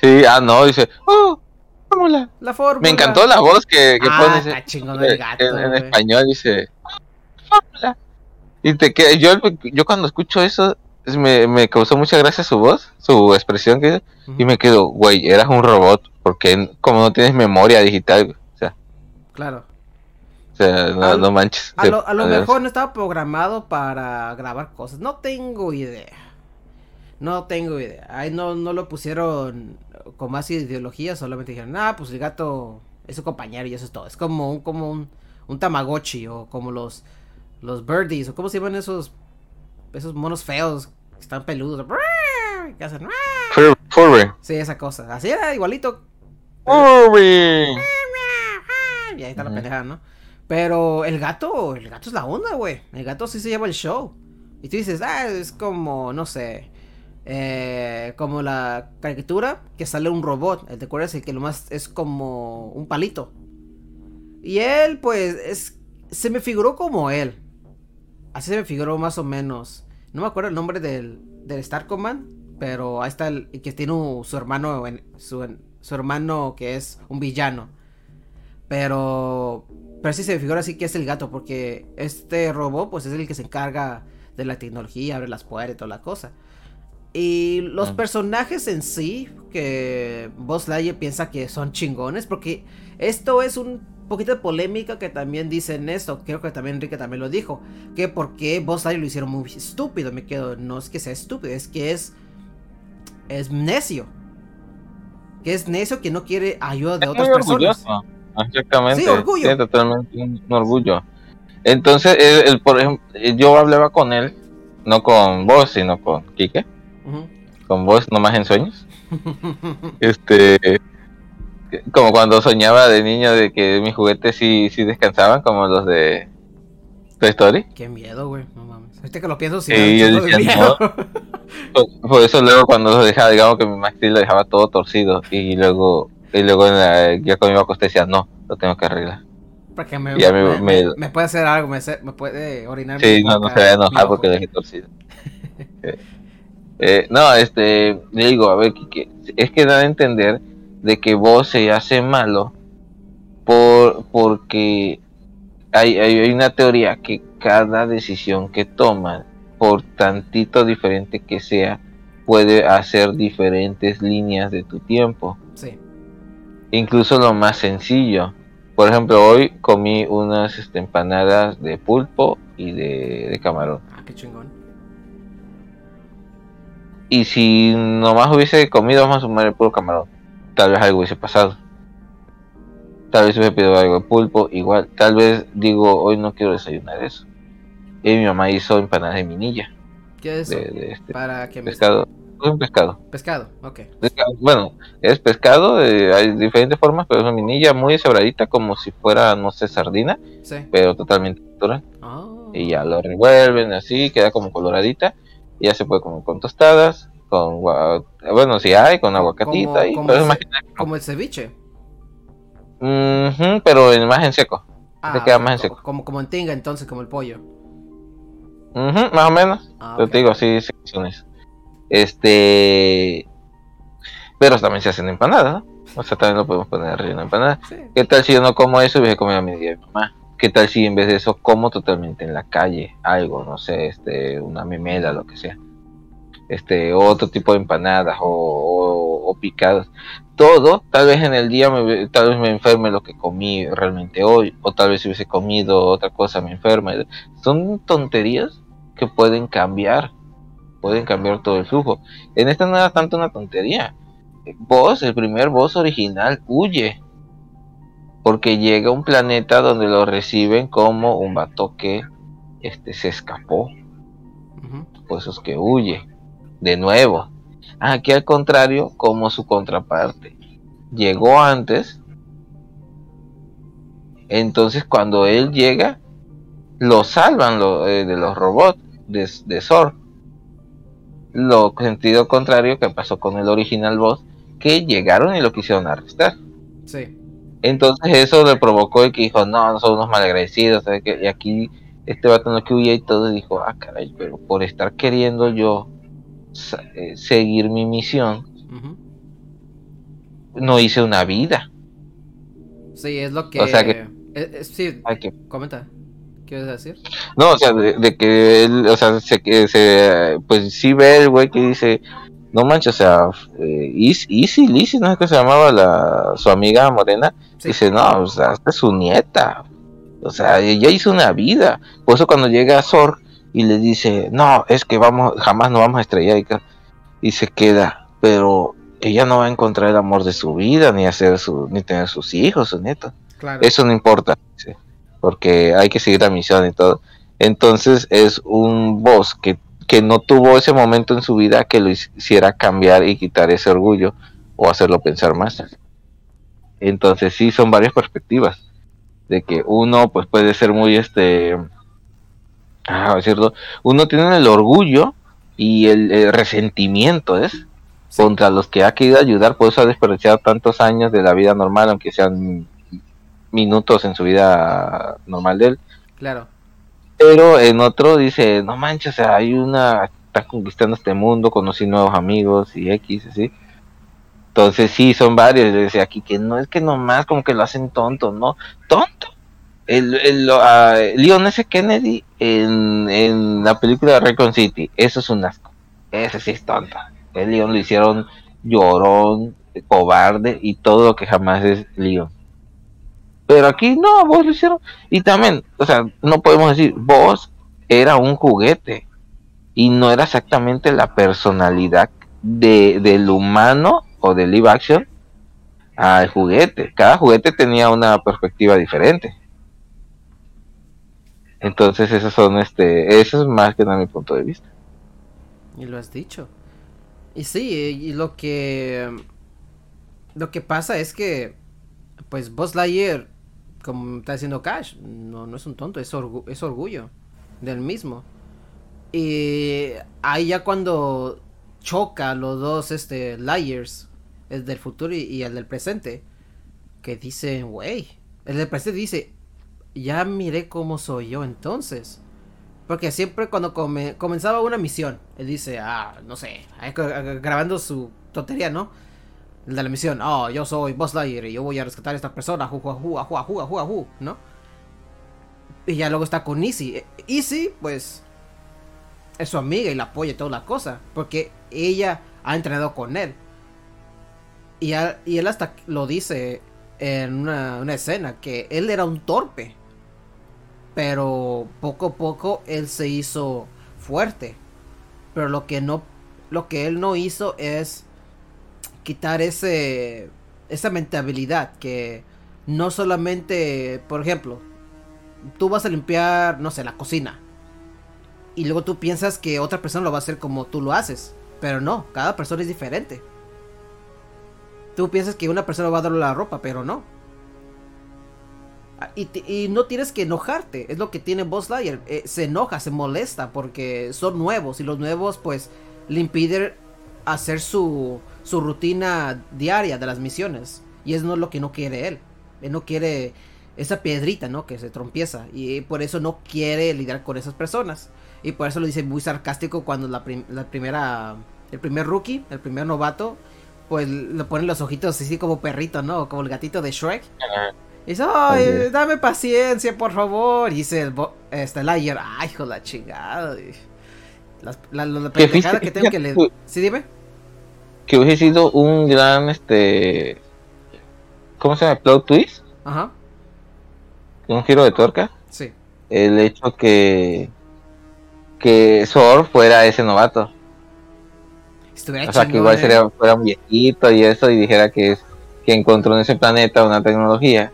Sí, ah no, dice, oh, fórmula. La fórmula. Me encantó la voz que, que Ah, pone está chingón el gato, en, español, dice, fórmula. Y te queda, yo, yo cuando escucho eso, es- me, me causó mucha gracia su voz, su expresión que y me quedo, güey, eras un robot, porque como no tienes memoria digital, o sea, Claro. o sea, no, A no manches. A lo, a lo Sí, mejor no estaba programado para grabar cosas. No tengo idea. No tengo idea. Ahí no, no lo pusieron con más ideología. Solamente dijeron, ah, pues el gato es su compañero y eso es todo. Es como un, como un, un Tamagotchi o como los, los birdies o cómo se llaman esos, esos monos feos que están peludos. Que hacen. Sí, esa cosa. Así era igualito. Furry. Y ahí está la pendejada, ¿no? Pero el gato, el gato es la onda, güey. El gato sí se lleva el show. Y tú dices, ah, es como, no sé, eh, como la caricatura que sale un robot. El te acuerdas el que lo más es como un palito. Y él, pues, es, se me figuró como él. Así se me figuró más o menos. No me acuerdo el nombre del, del Star Command, pero ahí está el, que tiene su hermano, su, su hermano que es un villano. Pero, pero sí se me figura así que es el gato, porque este robot, pues es el que se encarga de la tecnología, abre las puertas y toda la cosa. Y los Ah. personajes en sí, que Buzz Lightyear piensa que son chingones, porque esto es un poquito de polémica que también dicen esto, creo que también Enrique también lo dijo, que porque Lightyear lo hicieron muy estúpido, me quedo, no es que sea estúpido, es que es, es necio. Que es necio que no quiere ayuda de Es otras muy personas. orgulloso. Exactamente. Sí, orgullo. Totalmente un, un orgullo. Entonces, él, él, por ejemplo, yo hablaba con él, no con vos, sino con Ujú. con vos nomás en sueños. Este, como cuando soñaba de niño de que mis juguetes sí, sí descansaban, como los de Toy Story. Qué miedo, güey. No mames. Ahorita que lo pienso, sí. Sí, yo decía. Por, por eso luego cuando los dejaba, digamos que mi maxil lo dejaba todo torcido y luego y luego en la, ya cuando iba a acostar decía, no, lo tengo que arreglar. Porque me, me, me- me- me- me puede hacer algo, me, me puede orinar. Sí, no, no se va a enojar porque lo dejé torcido. Eh, eh, no, este, le digo, a ver, Kike, es que da a entender de que vos se hace malo por, porque hay, hay, una teoría que cada decisión que tomas, por tantito diferente que sea, puede hacer diferentes líneas de tu tiempo. Sí. Incluso lo más sencillo. Por ejemplo, hoy comí unas este, empanadas de pulpo y de, de camarón. Ah, qué chingón. Y si nomás hubiese comido, vamos a sumar el puro camarón, tal vez algo hubiese pasado. Tal vez hubiese pedido algo de pulpo, igual. Tal vez digo, hoy no quiero desayunar eso. Y mi mamá hizo empanadas de minilla, ¿Qué es eso? de, de este Para me... pescado. Es un pescado. Pescado, ok. Pescado, Bueno, es pescado, eh, hay diferentes formas, pero es una minilla muy sobradita, como si fuera, no sé, sardina, Sí. pero totalmente natural. Ah. y ya lo revuelven así, queda como coloradita, y ya se puede comer con tostadas, con bueno si hay, con aguacatita, Como- y, como pero el ceviche. Pero en, más en seco, Ah, queda más en co- seco. Como, como en tinga, entonces, como el pollo. Más o menos, Ah, te digo, sí, sí, son eso. Este, pero también se hacen empanadas, ¿no? O sea, también lo podemos poner relleno de empanada. Sí. ¿Qué tal si yo no como eso y hubiese comido a mi día de mamá? ¿Qué tal si en vez de eso como totalmente en la calle algo, no sé, este, una memela, lo que sea? Este, otro tipo de empanadas o, o, o picadas. Todo, tal vez en el día me, tal vez me enferme lo que comí realmente hoy, o tal vez si hubiese comido otra cosa me enferme. Son tonterías que pueden cambiar, pueden cambiar todo el flujo. En esta no era tanto una tontería. Vos, el primer boss original, huye porque llega a un planeta donde lo reciben como un vato que este, se escapó, Ujú. por eso es que huye, de nuevo. Aquí al contrario, como su contraparte, llegó antes, entonces cuando él llega, lo salvan lo- eh, de los robots de, de Zor. Lo sentido contrario que pasó con el original boss, que llegaron y lo quisieron arrestar. Sí. Entonces eso le provocó el que dijo, no, no son unos malagradecidos. Y aquí este vato no que huía y todo, y dijo, ah, caray, pero por estar queriendo yo eh, seguir mi misión, no hice una vida. Sí, es lo que... O sea que- eh, eh, sí, que... comenta. ¿Quieres decir? No, o sea, de, de que él, o sea, se, que se, pues sí ve el güey que dice, no manches, o sea, eh, Easy, Lizzy, no sé qué se llamaba la, su amiga morena, Sí. Dice, no, o sea, esta es su nieta. O sea, ella hizo una vida. Por eso cuando llega Zor y le dice, no, es que vamos, jamás nos vamos a estrellar y, se queda. Pero ella no va a encontrar el amor de su vida, ni hacer su, ni tener sus hijos, su nietos. Claro. Eso no importa, porque hay que seguir la misión y todo. Entonces es un boss que, que no tuvo ese momento en su vida que lo hiciera cambiar y quitar ese orgullo o hacerlo pensar más. Entonces sí son varias perspectivas de que uno pues puede ser muy este ah, es cierto, uno tiene el orgullo y el, el resentimiento es Sí. contra los que ha querido ayudar, por eso ha desperdiciado tantos años de la vida normal, aunque sean minutos en su vida normal de él. Claro. Pero en otro dice, no manches, hay una, está conquistando este mundo, conocí nuevos amigos y X, así. Entonces sí, son varios, decía aquí que no es que nomás como que lo hacen tonto, ¿no? Tonto. El, el, a Leon S. Kennedy en, en la película de Recon City, eso es un asco. Ese sí es tonto. El Leon lo hicieron llorón, cobarde y todo lo que jamás es Leon. Pero aquí no, vos lo hicieron. Y también, o sea, no podemos decir, vos era un juguete. Y no era exactamente la personalidad de, del humano o del live action al juguete. Cada juguete tenía una perspectiva diferente. Entonces, esos son este, eso es más que nada mi punto de vista. Y lo has dicho. Y sí, y lo que. Lo que pasa es que. Pues Buzz Lightyear, como está diciendo Cash, no, no es un tonto, es, orgu- es orgullo del mismo. Y ahí ya cuando choca los dos este, Lightyears, el del futuro y, y el del presente, que dice, wey, el del presente dice, ya miré cómo soy yo entonces. Porque siempre cuando come- comenzaba una misión, él dice, ah, no sé, grabando su tontería, ¿no? El de la misión, oh, yo soy Buzz Lightyear y yo voy a rescatar a esta persona, ju, ju, ju, ju, ju, ju, ¿no? Y ya luego está con Easy. Easy, pues, es su amiga y la apoya y toda la cosa, porque ella ha entrenado con él. Y, él hasta lo dice en una escena, que él era un torpe. Pero poco a poco él se hizo fuerte. Pero lo que no, lo que él no hizo es quitar ese, esa mentalidad que no solamente, por ejemplo, tú vas a limpiar, no sé, la cocina. Y luego tú piensas que otra persona lo va a hacer como tú lo haces. Pero no, cada persona es diferente. Tú piensas que una persona va a darle la ropa, pero no. Y, no tienes que enojarte, es lo que tiene Boss eh, se enoja, se molesta porque son nuevos y los nuevos pues le impiden hacer su, su rutina diaria de las misiones. Y es no lo que no quiere él. Él no quiere esa piedrita, ¿no? Que se trompieza. Y por eso no quiere lidiar con esas personas. Y por eso lo dice muy sarcástico cuando la, prim- la primera, el primer rookie, el primer novato, pues le ponen los ojitos así como perrito, ¿no? Como el gatito de Shrek. Y dice, ay, dame paciencia, por favor. Y dice el bo- este Liger, ay, hijo la chingada. la, la, la Que pendejada fíjate- que tengo que le... fíjate- Sí, dime. Que hubiese sido un gran, este... ¿Cómo se llama? Plot twist. Ajá, Un giro de tuerca. sí. El hecho que... Que Sor fuera ese novato. Estuviera O sea, que igual eh. sería, fuera un viejito y eso, y dijera que es que encontró en ese planeta una tecnología,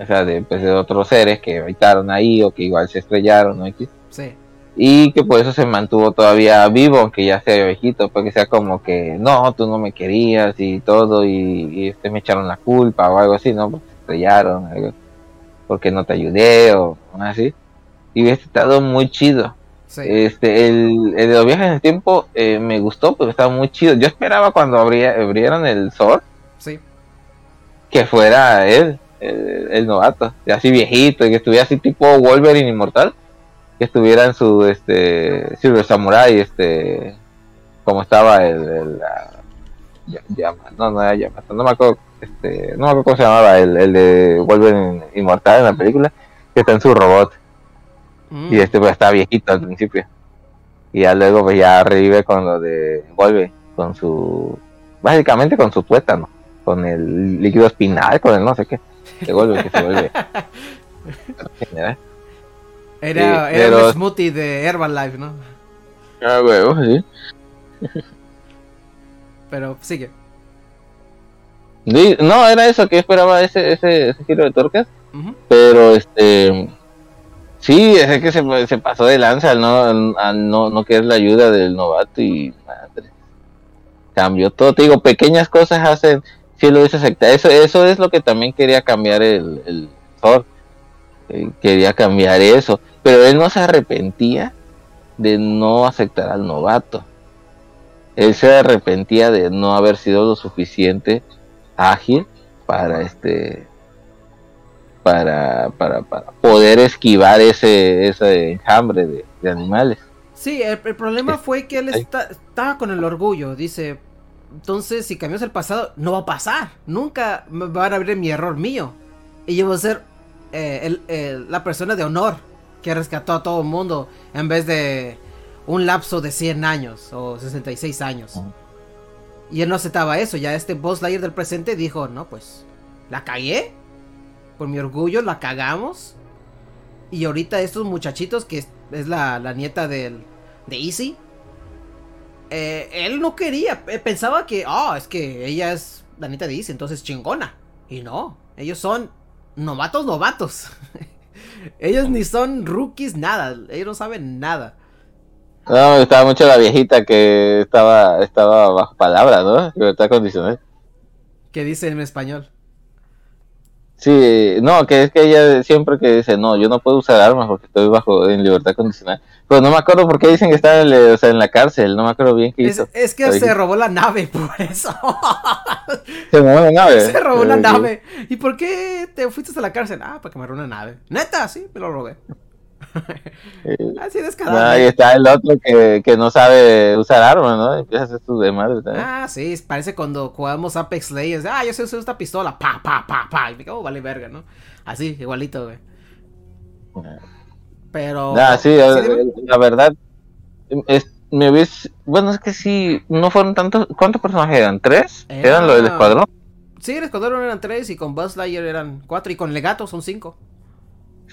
o sea, de, pues, de otros seres que habitaron ahí o que igual se estrellaron, ¿no? Sí, Y que por eso se mantuvo todavía vivo, aunque ya sea viejito, porque sea como que, no, tú no me querías y todo, y, y este, me echaron la culpa o algo así, ¿no? Porque se estrellaron, algo, porque no te ayudé o así. Y hubiese estado muy chido. sí. Este, el, el de los viajes en el tiempo eh, me gustó porque estaba muy chido. Yo esperaba cuando abría, abrieran el Zor sí. que fuera él, el, el novato, así viejito, y que estuviera así tipo Wolverine inmortal, que estuviera en su este Silver Samurai, este como estaba el, el la- Yama- no, no era Yamato, no me acuerdo, este, no me acuerdo cómo se llamaba el, el de Wolverine inmortal en la película, que está en su robot. Mm, Y este pues está viejito al principio. Y ya luego pues ya revive con lo de vuelve con su básicamente con su tuétano, con el líquido espinal, con el no sé qué. Se vuelve que se vuelve. General. Era, sí, era pero- un smoothie de Herbalife, ¿no? Ah, huevo, sí. Pero sigue. No, era eso que esperaba ese, ese, ese giro de torcas, pero este sí, es que se, se pasó de lanza al no, al no, no querer la ayuda del novato y madre. Cambió todo, te digo, pequeñas cosas hacen, si lo hubiese aceptado, eso, eso es lo que también quería cambiar el, el Thor. Eh, quería cambiar eso, pero él no se arrepentía de no aceptar al novato. Él se arrepentía de no haber sido lo suficiente ágil para este para, para, para poder esquivar ese, ese enjambre de, de animales. Sí, el, el problema Sí. fue que él está, estaba con el orgullo. Dice, entonces si cambias el pasado, no va a pasar. Nunca van a ver mi error mío. Y yo voy a ser eh, el- el- la persona de honor que rescató a todo el mundo en vez de un lapso de 100 años o 66 años. Ujú. Y él no aceptaba eso. Ya este Boss Lightyear del presente dijo, no, pues, la cagué. Por mi orgullo la cagamos. Y ahorita estos muchachitos, que es, es la, la nieta del, de Easy, eh, él no quería, eh, pensaba que, oh, es que ella es de Easy, entonces chingona. Y no, ellos son novatos, novatos. ellos ni son rookies, nada, ellos no saben nada. No, me gustaba mucho la viejita que estaba, estaba bajo palabra, ¿no? Libertad condicional. ¿Qué dice en español? Sí, no, que es que ella siempre que dice, no, yo no puedo usar armas porque estoy bajo en libertad condicional. Pero no me acuerdo por qué dicen que está en, o sea, en la cárcel, no me acuerdo bien qué Es, hizo. es que se robó la nave, por eso. Se movió la nave. se robó Eh, nave. ¿Y por qué te fuiste a la cárcel? Ah, para que me robó una nave. Neta, sí, me lo robé. Así No, descarado. ahí está el otro que, que no sabe usar armas, ¿no? Empieza a hacer también. Ah, sí, parece cuando jugamos Apex Legends. Ah, yo sé usar esta pistola. Pa, pa, pa, pa. Y me digo, oh, vale verga, ¿no? Así, igualito, güey. Pero. Ah, sí, Sí, eh, dime. la verdad, es, me ves, bueno, es que sí, no fueron tantos, ¿cuántos personajes eran? ¿Tres? Era- ¿Eran los del escuadrón? Sí, el escuadrón eran tres y con Buzz Lightyear eran cuatro y con el gato son cinco.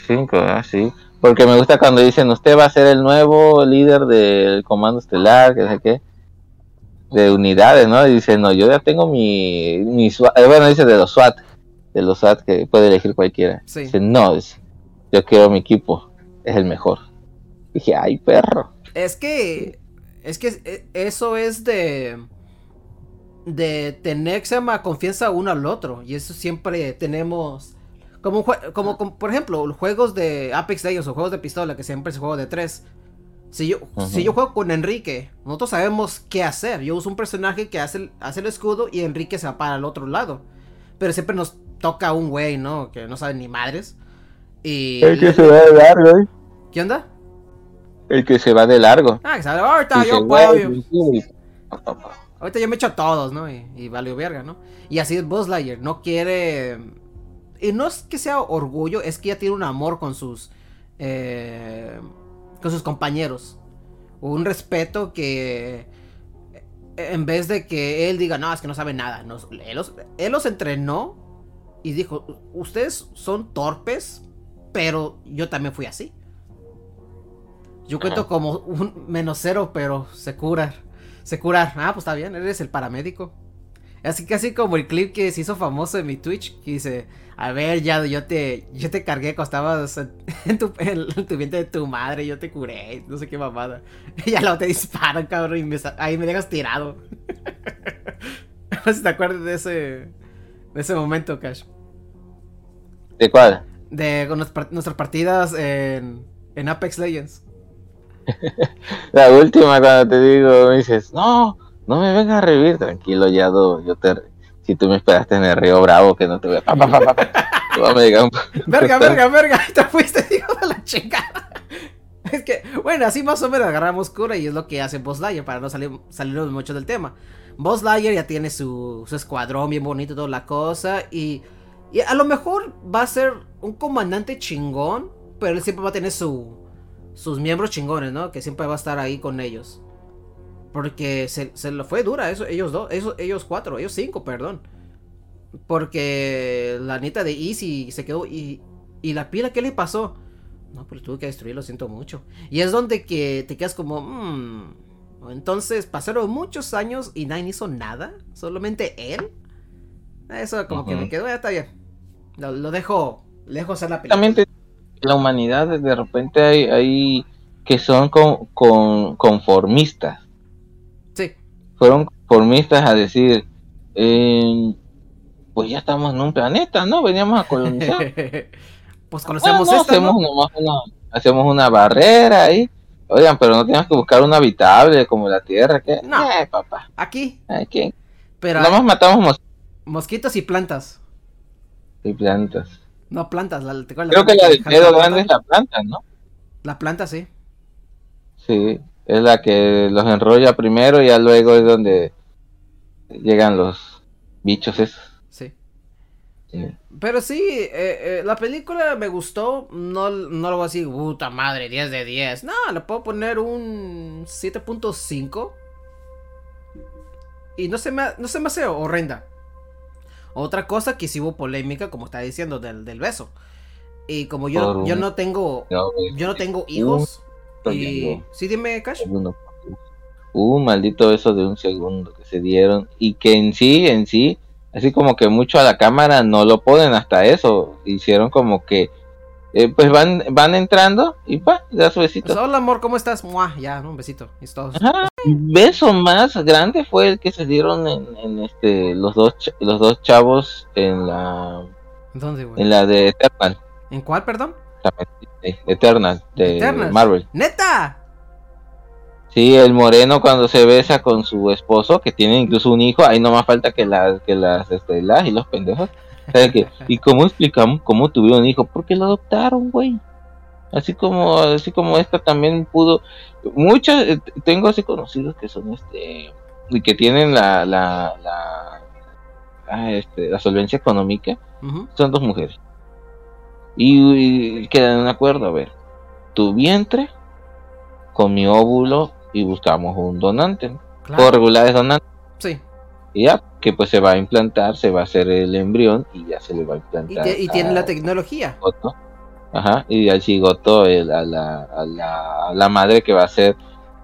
Cinco, ah, sí. Porque me gusta cuando dicen, usted va a ser el nuevo líder del comando estelar, que sé qué, de unidades, ¿no? Y dice, no, yo ya tengo mi, mi SWAT, eh, bueno, dice de los SWAT, de los SWAT que puede elegir cualquiera. Sí. Dice, no, dice, yo quiero mi equipo, es el mejor. Dije, ay, perro. Es que. Es que eh, eso es de. De tener se llama confianza uno al otro. Y eso siempre tenemos. Como, un jue- como, como, por ejemplo, los juegos de Apex Legends o juegos de pistola, que siempre es juego de tres. Si yo, si yo juego con Enrique, nosotros sabemos qué hacer. Yo uso un personaje que hace el, hace el escudo y Enrique se va para el otro lado. Pero siempre nos toca un güey, ¿no? Que no sabe ni madres. Y. El que se va de largo, ¿eh? ¿Qué onda? El que se va de largo. Ah, que sabe, ahorita yo puedo. Ahorita yo me echo a todos, ¿no? Y, y valió verga, ¿no? Y así es Buzz Lightyear, no quiere... Y no es que sea orgullo, es que ya tiene un amor con sus... eh, con sus compañeros. Un respeto que... eh, En vez de que él diga, no, es que no sabe nada. él, los, él los entrenó y dijo, ustedes son torpes, pero yo también fui así. Yo cuento Ajá. como un menos cero, pero se cura. Se cura. Ah, pues está bien, eres el paramédico. Así casi como el clip que se hizo famoso en mi Twitch, que dice, a ver, ya yo te, yo te cargué cuando estabas en, tu, en, tu vientre de tu madre, yo te curé, no sé qué mamada. Y ya luego te disparan, cabrón, y me ahí me dejas tirado. No sé si te acuerdas de ese, de ese momento, Cash. ¿De cuál? De con nuestras partidas en, en Apex Legends. La última cuando te digo, me dices, no, no me vengas a revivir, tranquilo, ya do- yo te, si tú me esperaste en el río Bravo, que no te voy a, pa, pa, pa, Verga, verga, verga, te fuiste, hijo de la chingada. Es que, bueno, así más o menos agarramos cura y es lo que hace Boss Lightyear para no salir, salirnos mucho del tema. Boss Lightyear ya tiene su, su escuadrón bien bonito toda la cosa y, y a lo mejor va a ser un comandante chingón, pero él siempre va a tener su, sus miembros chingones, ¿no? Que siempre va a estar ahí con ellos. Porque se, se lo fue dura, eso, ellos dos, esos, ellos cuatro, ellos cinco, perdón. Porque la neta de Easy se quedó y, y la pila, ¿qué le pasó? No, pero tuve que destruirlo, siento mucho. Y es donde que te quedas como, mmm. Entonces pasaron muchos años y nadie hizo nada, solamente él. Eso como que me quedó, ya está bien. Lo, lo dejo, le dejo hacer la película. La humanidad de repente hay, hay que son con, con- conformistas. Fueron conformistas a decir, eh, pues ya estamos en un planeta, ¿no? Veníamos a colonizar. pues conocemos no, esta, hacemos, ¿no? nomás una, hacemos una barrera ahí. Oigan, pero no tenemos que buscar un habitable como la Tierra. que No. Eh, papá. Aquí, ¿quién? pero Nomás matamos mosquitos mosquitos y plantas. y plantas. No, plantas. La, ¿te acuerdas Creo que la del que dedo grande es la planta, ¿no? La planta, sí. Sí, es la que los enrolla primero y ya luego es donde llegan los bichos esos. Sí. Sí. Pero sí, eh, eh, la película me gustó. No, no lo voy a decir, puta madre, 10 de 10. No, le puedo poner un 7.5. Y no se, me, no se me hace horrenda. Otra cosa que sí hubo polémica, como está diciendo, del, del beso. Y como yo, Por yo no tengo. No, Yo no tengo hijos. Un Y. Sí, dime, Cash. Un maldito beso de un segundo que se dieron y que en sí, en sí, así como que mucho a la cámara no lo ponen hasta eso. Hicieron como que, eh, pues van, van entrando y pa, da su besito. Pues, hola, amor, ¿cómo estás? Mua, ya, un besito. Es todo. Ajá. beso más grande fue el que se dieron en, en este los dos los dos chavos en la ¿Dónde, güey? en la de Eternal ¿En cuál, perdón? Eternal de Eternal. Marvel ¡Neta! sí el moreno cuando se besa con su esposo que tiene incluso un hijo ahí no más falta que las que las este, las y los pendejos y cómo explicamos cómo tuvieron un hijo porque lo adoptaron güey Así como, así como esta también pudo, muchas, eh, tengo así conocidos que son este, y que tienen la, la, la, ah, este, la solvencia económica, son dos mujeres. Y, y quedan en acuerdo, a ver, tu vientre con mi óvulo y buscamos un donante. Claro. por regular es donante. Sí. Y ya, que pues se va a implantar, se va a hacer el embrión y ya se le va a Y, implantar. y tienen a- la tecnología. Ajá, y al cigoto el- a, la, a, la, a la madre que va a ser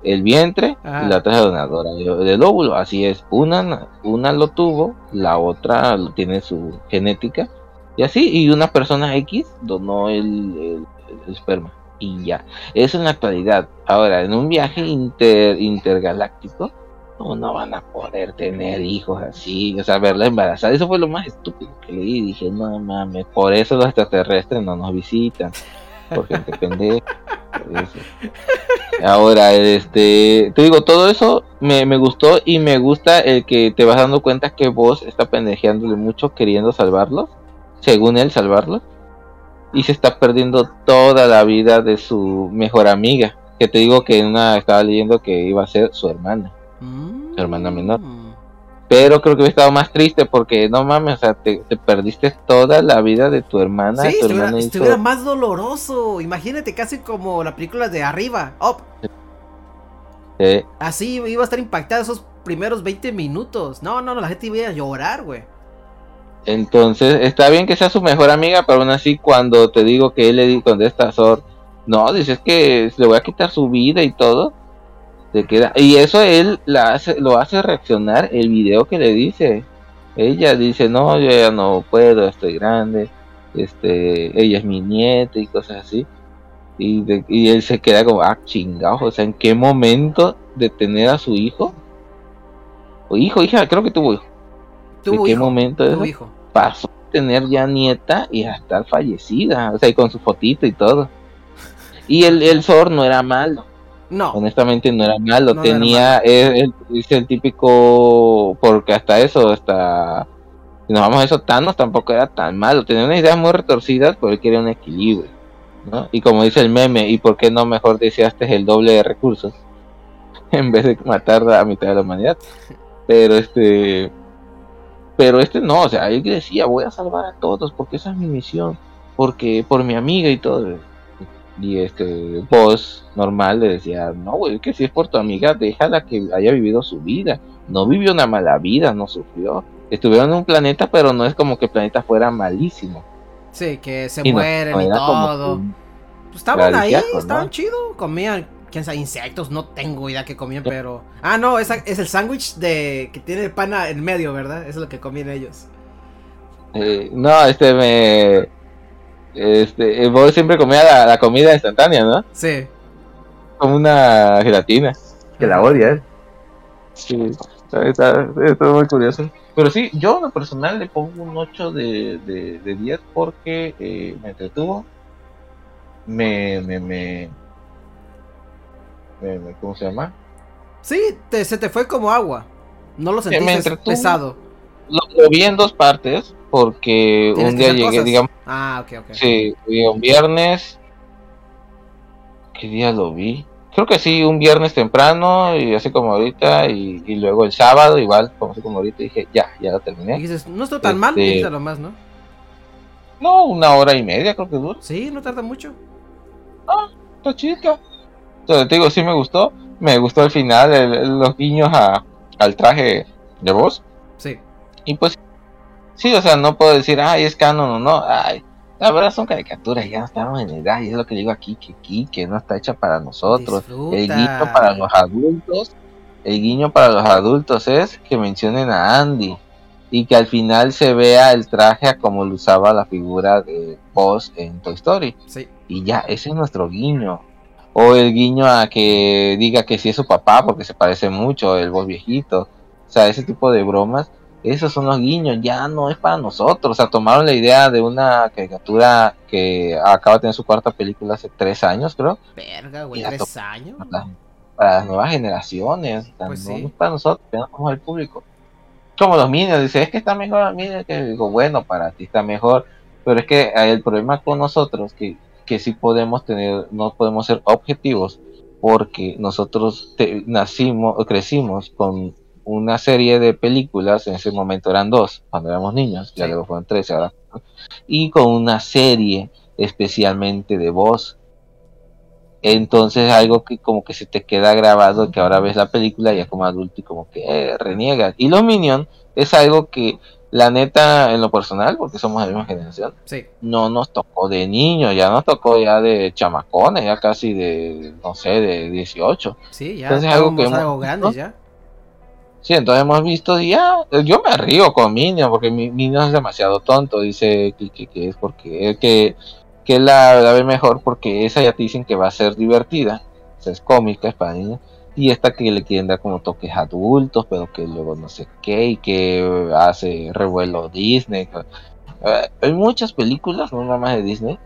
el vientre Ajá. y la otra es donadora de- del óvulo. Así es, una, una lo tuvo, la otra tiene su genética y así, y una persona X donó el, esperma y ya. Eso en la actualidad. Ahora, en un viaje inter, intergaláctico, no, no van a poder tener hijos así, o sea, verla embarazada. Eso fue lo más estúpido que leí. Dije, no mames, por eso los extraterrestres no nos visitan. Por gente pendeja. por eso. Ahora, este, te digo, todo eso me, me gustó y me gusta el que te vas dando cuenta que vos está pendejeándole mucho queriendo salvarlos, según él salvarlos, y se está perdiendo toda la vida de su mejor amiga, que te digo que una estaba leyendo que iba a ser su hermana. Mm. hermana menor. Pero creo que hubiera estado más triste porque no mames, o sea, te, te perdiste toda la vida de tu hermana. Sí, tu estuviera, hermana hizo- estuviera más doloroso. Imagínate casi como la película de arriba. Up. Así iba a estar impactada esos primeros 20 minutos. No, no, no, la gente iba a llorar, güey. Entonces, está bien que sea su mejor amiga, pero aún así cuando te digo que él le di con esta Sor, no, dices que le voy a quitar su vida y todo. Se queda, y eso él la hace, lo hace reaccionar el video que le dice. Ella dice, no, yo ya no puedo, estoy grande, este, ella es mi nieta y cosas así. Y, de- y él se queda como, ah, chingados, o sea, ¿en qué momento de tener a su hijo? O hijo, hija, creo que tuvo hijo. Tuvo ¿En qué hijo. momento Tuvo eso? hijo. pasó a tener ya nieta y a estar fallecida, o sea, y con su fotito y todo. Y el, el Zor no era malo, No. honestamente no era malo, No, no era tenía, es, es el típico, porque hasta eso, hasta, si nos vamos a eso, Thanos tampoco era tan malo, tenía unas ideas muy retorcidas, pero él quería un equilibrio, ¿no? Y como dice el meme, ¿y por qué no mejor deseaste el doble de recursos? en vez de matar a mitad de la humanidad. Pero este, pero este no, o sea, él decía, voy a salvar a todos porque esa es mi misión, porque por mi amiga y todo. Y este boss normal le decía, no, güey, que si es por tu amiga, déjala que haya vivido su vida. No vivió una mala vida, no sufrió. Estuvieron en un planeta, pero no es como que el planeta fuera malísimo. Sí, que se Y no, mueren no y como todo. Pues estaban ahí, ¿no? estaban chido. Comían, quién sabe, insectos. No tengo idea que comían, pero. Ah, no, esa- es el sándwich de que tiene el pana en medio, ¿verdad? Eso es lo que comían ellos. eh, no, este me. Este, el boss siempre comía la, la comida instantánea, ¿no? Sí. Como una gelatina. Que la odia él. Sí, está, está- está muy curioso. Pero sí, yo en lo personal le pongo un 8 de, de, de 10 porque eh, me entretuvo. Me, me- me- ¿Cómo se llama? Sí, te- se te fue como agua. No lo sentiste entretuvo. pesado. Lo, lo vi en dos partes porque un día llegué, cosas. digamos, Ah, ok, ok. sí, un viernes. ¿Qué día lo vi? Creo que sí, un viernes temprano y así como ahorita y, y luego el sábado igual, como así como ahorita dije, ya, ya lo Y terminé. dices, no está tan mal, Este- dijiste lo más, ¿no? No, una hora y media creo que dura. Sí, no tarda mucho. Está chica. Te digo, sí me gustó. Me gustó al final el- el- los guiños a, al traje de voz. Sí. Y pues, sí, o sea, no puedo decir, ay, es canon o no. Ay, la verdad son caricaturas, ya no estamos en edad. Y es lo que digo aquí, que aquí, que no está hecha para nosotros. El guiño para los adultos, el guiño para los adultos es que mencionen a Andy y que al final se vea el traje a como lo usaba la figura de Buzz en Toy Story. Sí. Y ya, ese es nuestro guiño. O el guiño a que diga que sí es su papá porque se parece mucho, el voz viejito. O sea, ese tipo de bromas, esos son los guiños, ya no es para nosotros. O sea, tomaron la idea de una caricatura que acaba de tener su cuarta película hace tres años, creo Verga, güey, Mira, tres años. para, para las nuevas generaciones. o sea, Pues no sí. es para nosotros, ya no somos el público. Como los Minions, dice, es que está mejor Minions que digo, bueno, para ti está mejor. Pero es que el problema con nosotros, que que sí podemos tener, no podemos ser objetivos porque nosotros te- nacimos, crecimos con una serie de películas, en ese momento eran dos, cuando éramos niños, ya Sí. luego fueron tres, ahora, y con una serie especialmente de voz. Entonces algo que como que se te queda grabado, que ahora ves la película ya como adulto y como que eh, reniegas. Y los Minions es algo que la neta, en lo personal, porque somos de la misma generación, Sí. no nos tocó de niños, ya nos tocó ya de chamacones, ya casi de, no sé, de 18. Sí, ya Entonces, algo que algo, hemos- grandes ¿no? ya. Sí, entonces hemos visto ya, yo me río con Minions, porque mi- Minions es demasiado tonto, dice que, que, que es porque, que, que la, la ve mejor porque esa ya te dicen que va a ser divertida, o sea, es cómica, es para niños, y esta que le quieren dar como toques adultos, pero que luego no sé qué, y que hace revuelo Disney. Eh, hay muchas películas, no nada más de Disney,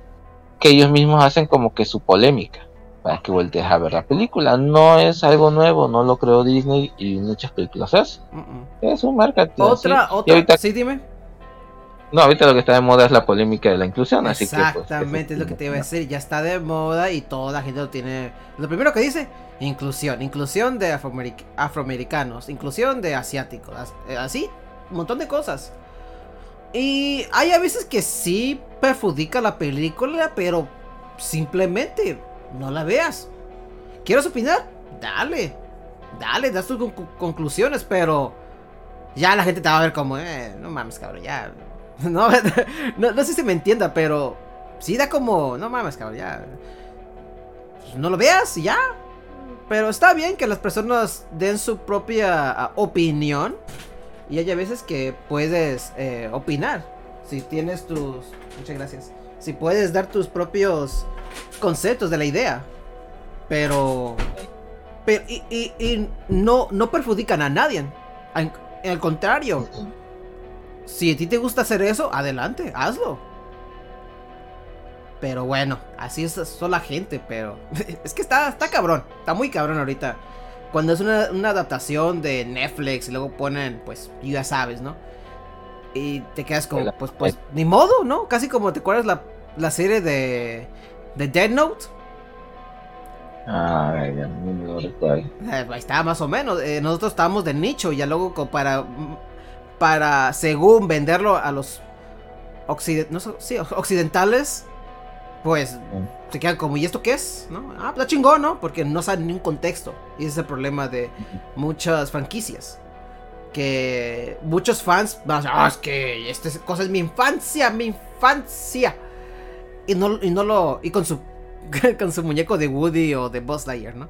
que ellos mismos hacen como que su polémica para que voltees a ver la película. No es algo nuevo, no lo creó Disney y muchas películas es. Mm, mm. Es un marketing. Otra. Y otra. ahorita, Sí, dime. No, ahorita lo que está de moda es la polémica de la inclusión, así que. pues, Exactamente, es lo que te iba a decir. Ya está de moda y toda la gente lo tiene. Lo primero que dice, inclusión. Inclusión de afroameric- afroamericanos, inclusión de asiáticos. as- eh, Así, un montón de cosas. Y hay a veces que sí perjudica la película, pero simplemente no la veas. ¿Quieres opinar? Dale. Dale, das tus con- conclusiones, pero ya la gente te va a ver como, eh, no mames, cabrón, ya. No, no, sé si me entienda, pero sí da como, no mames, cabrón, ya. Pues no lo veas y ya. Pero está bien que las personas den su propia ah, opinión. Y hay a veces que puedes eh, opinar. Si tienes tus... Muchas gracias. Si puedes dar tus propios conceptos de la idea. Pero... pero y, y- y no, no perjudican a nadie. Al, al contrario. Si a ti te gusta hacer eso, adelante, hazlo. Pero bueno, así es son la gente, pero es que está, está cabrón, está muy cabrón ahorita. Cuando es una, una adaptación de Netflix y luego ponen, pues, ya sabes, ¿no? Y te quedas como, pues, pues, ni modo, ¿no? Casi como te acuerdas la, la serie de, de Dead Note. Ah, ya no recuerdo. Eh, Ahí está, más o menos. Eh, nosotros estábamos de nicho y ya luego para, para según venderlo a los no sí, occidentales, pues Mm. se quedan como, ¿y esto qué es? ¿No? Ah, pues está chingón, ¿no? Porque no saben ni un contexto. Y ese es el problema de muchas franquicias. Que muchos fans van a decir, ah, es que esta es- cosa es mi infancia, mi infancia. Y no, y no lo. Y con su. con su muñeco de Woody o de Buzz Lightyear, ¿no?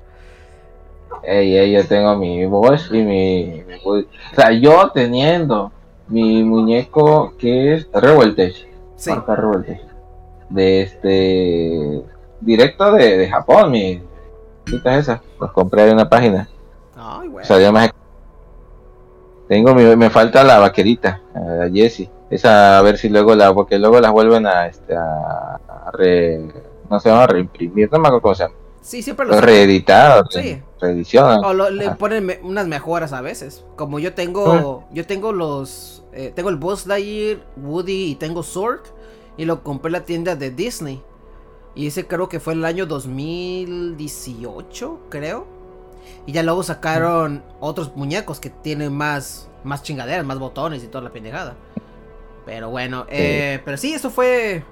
Ey, ey, yo tengo mi Bosch y mi. O sea, yo teniendo mi muñeco que es Revoltage. Sí. marca Revoltage. De este. Directo de, de Japón, mi. ¿Quita esa? Los compré en una página. Ay, güey. Salió más. Tengo mi, me falta la vaquerita, la Jessie. Esa a ver si luego la, porque luego las vuelven a este a, a re, no se llama reimprimir, no me acuerdo cómo se llama, Sí, siempre los. reeditar, o Sí. re- reedicionan. O lo- le ponen me- unas mejoras a veces. Como yo tengo. Yo tengo los. eh, tengo el Buzz Lightyear, Woody y tengo Zork. Y lo compré en la tienda de Disney. Y ese creo que fue el año 2018, creo. Y ya luego sacaron otros muñecos que tienen más. Más chingaderas, más botones y toda la pendejada. Pero bueno, eh, pero sí, eso fue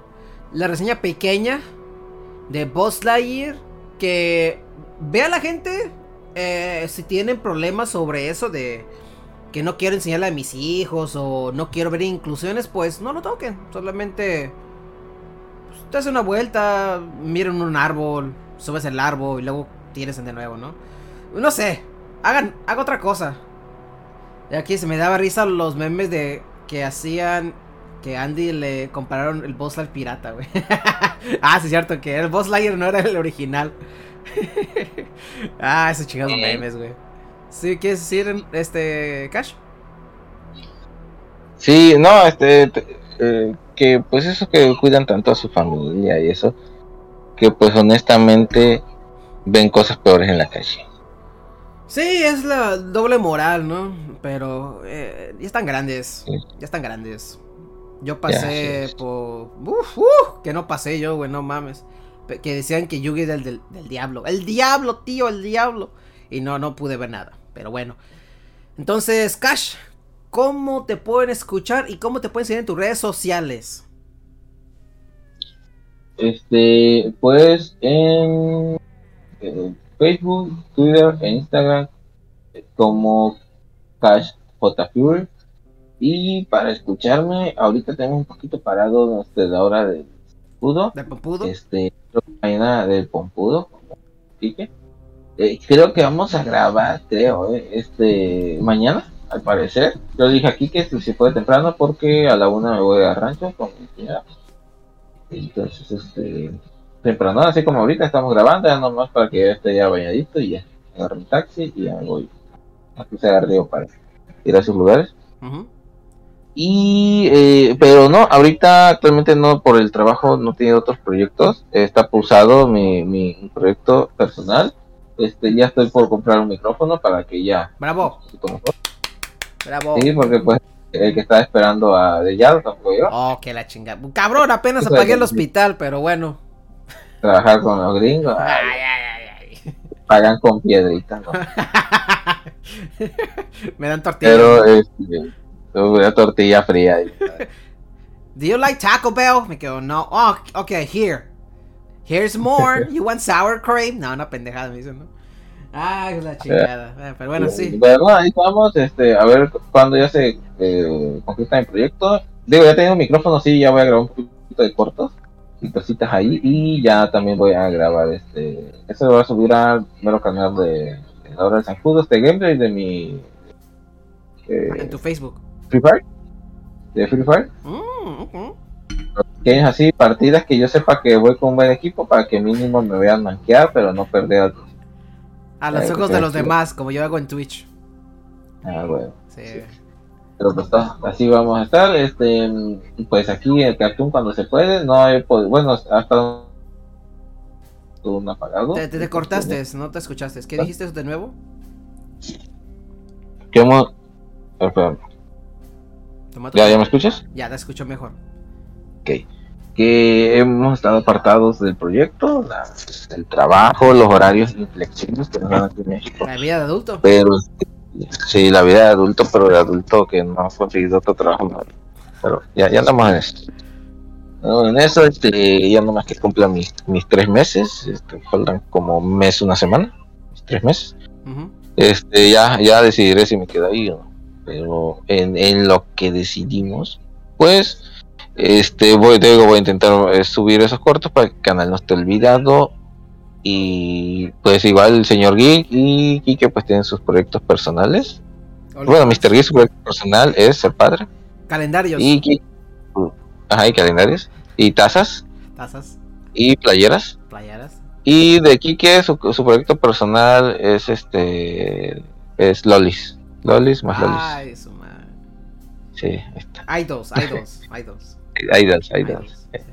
la reseña pequeña de Buzz Lightyear. Que vea la gente eh, si tienen problemas sobre eso de que no quiero enseñarle a mis hijos o no quiero ver inclusiones, pues no lo toquen. Solamente pues, te hace una vuelta, miren un árbol, subes el árbol y luego tienes de nuevo, ¿no? No sé, hagan, haga otra cosa. Y aquí se me daba risa los memes de que hacían que Andy le compararon el boss al pirata, güey. ah, sí es cierto que el boss Lightyear no era el original. ah, esos chingados Eh. memes, güey. ¿Sí quieres decir este Cash? Sí, no, este, te- eh, que pues eso que cuidan tanto a su familia y eso, que pues honestamente ven cosas peores en la calle. Sí, es la doble moral, ¿no? Pero eh, ya están grandes. Sí. Ya están grandes. Yo pasé por. Uf, uf, que no pasé yo, güey, no mames. que decían que Yugi era el del, del diablo. El diablo, tío, el diablo. Y no, no pude ver nada. Pero bueno. Entonces, Cash, ¿cómo te pueden escuchar y cómo te pueden seguir en tus redes sociales? Este, pues en eh, Facebook, Twitter e Instagram eh, como Cash J Fury. Y para escucharme, ahorita tengo un poquito parado desde la hora del escudo. ¿De Pompudo? Este, mañana del pompudo. Eh, creo que vamos a grabar, creo, eh, este, mañana, al parecer. Yo dije aquí que si se puede temprano porque a la una me voy al rancho con mi señora. Entonces, este, temprano, así como ahorita estamos grabando, ya nomás para que esté ya bañadito y ya agarro un taxi y ya me voy a cruzar el río para ir a sus lugares. Ujú. Y, eh, pero no, ahorita actualmente no, por el trabajo no tiene otros proyectos. Está pulsado mi, mi proyecto personal. Este, ya estoy por comprar un micrófono para que ya. Bravo, bravo. Sí, porque pues el que está esperando a de ya tampoco yo. Oh, que la chingada. Cabrón, apenas apagué el hospital, pero bueno. Trabajar con los gringos, ay, Ay, ay, ay, pagan con piedritas, ¿no? Me dan tortillas. Pero este, una tortilla fría. Do you like Taco Bell? Me quedo, no. Oh, okay, here. Here's more. You want sour cream? No, una pendejada me dicen, ¿no? Ay, la chingada. Eh, Pero bueno, sí. Pero bueno, ahí estamos, este, a ver cuando ya se eh, concreta mi proyecto. Digo, ya tengo un micrófono, sí, ya voy a grabar un poquito de cortos y cositas ahí. Y ya también voy a grabar este. Eso lo voy a subir al primero canal de, de la hora de San Judo, este gameplay de mi. En eh, tu Facebook. Free Fire. De Free Fire. Mm, es así, partidas que yo sepa que voy con un buen equipo para que mínimo me vean manquear, pero no perder al. A los ojos de los sí. demás, como yo hago en Twitch. Ah, bueno. Sí. Pero pues está, así vamos a estar. Este, pues aquí el cartoon cuando se puede, no hay, bueno, ha estado un apagado. Te, te- te cortaste, no te escuchaste. ¿Qué ¿Ah? dijiste de nuevo? Que hemos, tu- ¿Ya, ¿Ya me escuchas? Ya, te escucho mejor. Ok. Que hemos estado apartados del proyecto, la- del trabajo, los horarios inflexibles que nos dan aquí en México. La vida de adulto. Pero sí, la vida de adulto, pero de adulto que no ha conseguido otro trabajo. Pero ya, ya andamos en eso. No, en eso, este, ya nomás que cumpla mis, mis tres meses, este, faltan como un mes, una semana, mis tres meses. Este, ya, ya decidiré si me quedo ahí o no. Pero en, en lo que decidimos, pues, este, voy, te digo, voy a intentar eh, subir esos cortos para que el canal no esté olvidado. Y pues igual el señor Geek y Kike pues tienen sus proyectos personales. Hola. Bueno, Mr. Geek su proyecto personal es ser padre. Calendarios. Y Kike, ajá, y calendarios. Y tazas. Tazas. Y playeras. Playeras. Y de Kike su, su proyecto personal es este es Lolis. Lolis más Lolis. Ay, su madre. Sí, ahí está. Idols, idols, idols. Idols, idols. Idols, Sí, sí.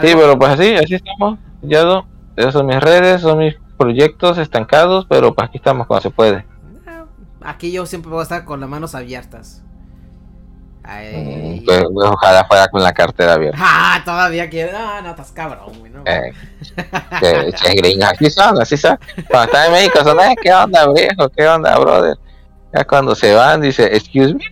Sí, pero pues así, así estamos. Ya no. Esas son mis redes, son mis proyectos estancados, pero pues aquí estamos cuando se puede. Ah, Aquí yo siempre voy a estar con las manos abiertas. Ay. Mm, pues, ojalá fuera con la cartera abierta. Ah, todavía quiere. Ah, no, estás cabrón, güey, no. Eh, che, así son, así son. Cuando están en México son, "Eh, ¿qué onda, viejo? ¿Qué onda, brother? Ya cuando se van, dice, excuse me.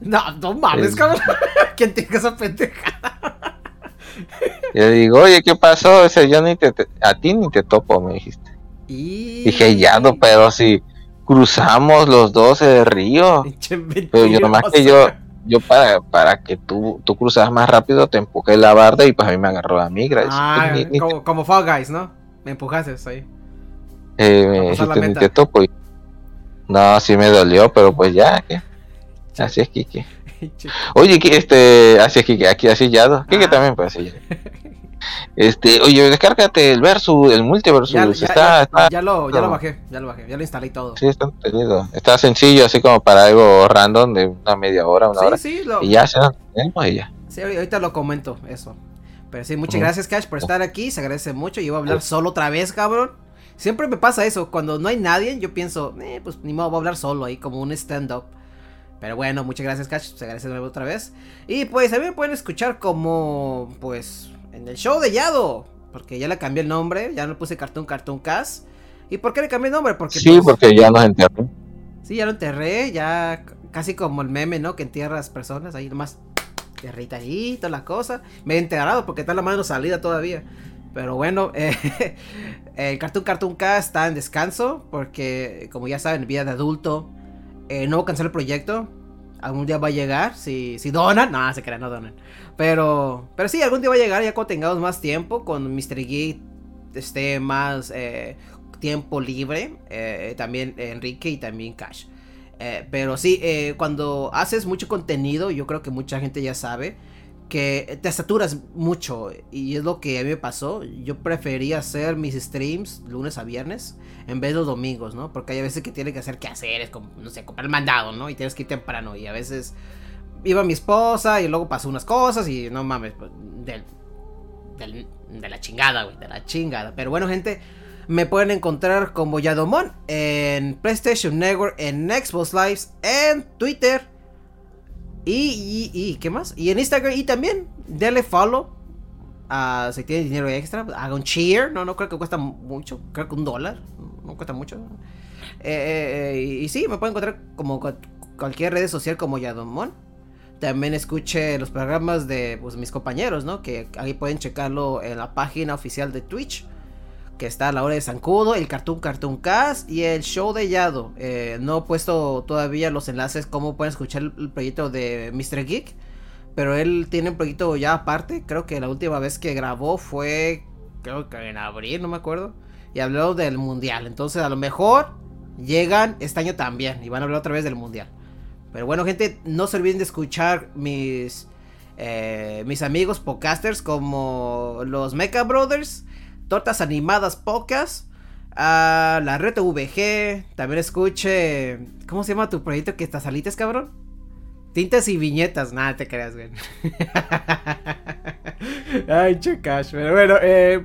No, no mames, Es- cabrón. ¿Quién tiene esa pendeja? Yo digo, oye, ¿qué pasó? Dice, yo ni te, te- a ti ni te topo, me dijiste. Y... Dije, ya no, pero si cruzamos los dos el río. Pero yo nomás que yo, yo para, para que tú, tú cruzas más rápido, te empujé la barda y pues a mí me agarró la migra. Ah, "Ni- ni- como, como Fall Guys, ¿no? Me empujaste ahí. eh, me dijiste, ni te topo. Y- No, sí me dolió, pero pues ya, ¿qué? Así es, Kike. Oye, que este, así es, Kike, aquí así ya. Kike Ah. también, pues así. Este, oye, descárgate el versus, el multiversus. Ya, ya- está, ya- está, ya lo, ya lo bajé, ya lo bajé, ya lo instalé y todo. sí, está entretenido. Está sencillo, así como para algo random de una media hora, una hora. Sí, lo, Y ya tenemos y ya. sí, ahorita lo comento, eso. Pero sí, muchas gracias, Cash, por estar aquí. Se agradece mucho. Yo voy a hablar solo otra vez, cabrón. Siempre me pasa eso. Cuando no hay nadie, yo pienso, eh, pues ni modo, voy a hablar solo ahí, como un stand-up. Pero bueno, muchas gracias, Cash. Se agradece de nuevo otra vez. Y pues a mí me pueden escuchar como, pues, en el show de Yado. Porque ya le cambié el nombre, ya no le puse Cartoon Cartoon Cast. ¿Y por qué le cambié el nombre? Porque Sí, pues, porque ya nos enterró. Sí, ya lo enterré, ya casi como el meme, ¿no? Que entierras personas, ahí nomás toda la cosa. Me he enterado porque está la mano salida todavía. Pero bueno, eh, el Cartoon Cartoon Cast está en descanso porque, como ya saben, vida de adulto, eh, no cancelar el proyecto. Algún día va a llegar, si, si donan, no, se crean, no donan. Pero, pero sí, algún día va a llegar ya cuando tengamos más tiempo, cuando Mr. Geek esté más eh, tiempo libre, también Enrique y también Cash. Pero sí, cuando haces mucho contenido, yo creo que mucha gente ya sabe que te saturas mucho y es lo que a mí me pasó. Yo prefería hacer mis streams lunes a viernes en vez de los domingos, ¿no? Porque hay veces que tienes que hacer quehaceres, como, no sé, comprar el mandado, ¿no? Y tienes que ir temprano y a veces iba mi esposa y luego pasó unas cosas y no mames, pues, del, de la chingada, güey, de la chingada. Pero bueno, gente, me pueden encontrar como Yadomon en PlayStation Network, en Xbox Lives, en Twitter. Y, y, ¿qué más? Y en Instagram y también, denle follow. a si tienen dinero extra, haga un cheer. No, no creo que cuesta mucho. Creo que un dólar. No cuesta mucho. Eh, eh, eh, y, sí, me pueden encontrar como cu- cualquier red social como Yadomon. También escuche los programas de pues, mis compañeros, ¿no? Que ahí pueden checarlo en la página oficial de Twitch. Que está a la hora de Zancudo, el Cartoon Cartoon Cast y el show de Yado. Eh, no he puesto todavía los enlaces cómo pueden escuchar el, proyecto de Mr. Geek. Pero él tiene un proyecto ya aparte. Creo que la última vez que grabó fue. Creo que en abril, no me acuerdo. Y habló del mundial. Entonces a lo mejor llegan este año también. Y van a hablar otra vez del mundial. Pero bueno, gente, no se olviden de escuchar mis. eh, mis amigos podcasters como los Mecha Brothers. Tortas Animadas Podcast. ah, la Red VG. También escuche. ¿Cómo se llama tu proyecto que estás salites, cabrón? Tintas y viñetas. Nada, te creas, güey. Ay, chicas. Pero bueno, eh.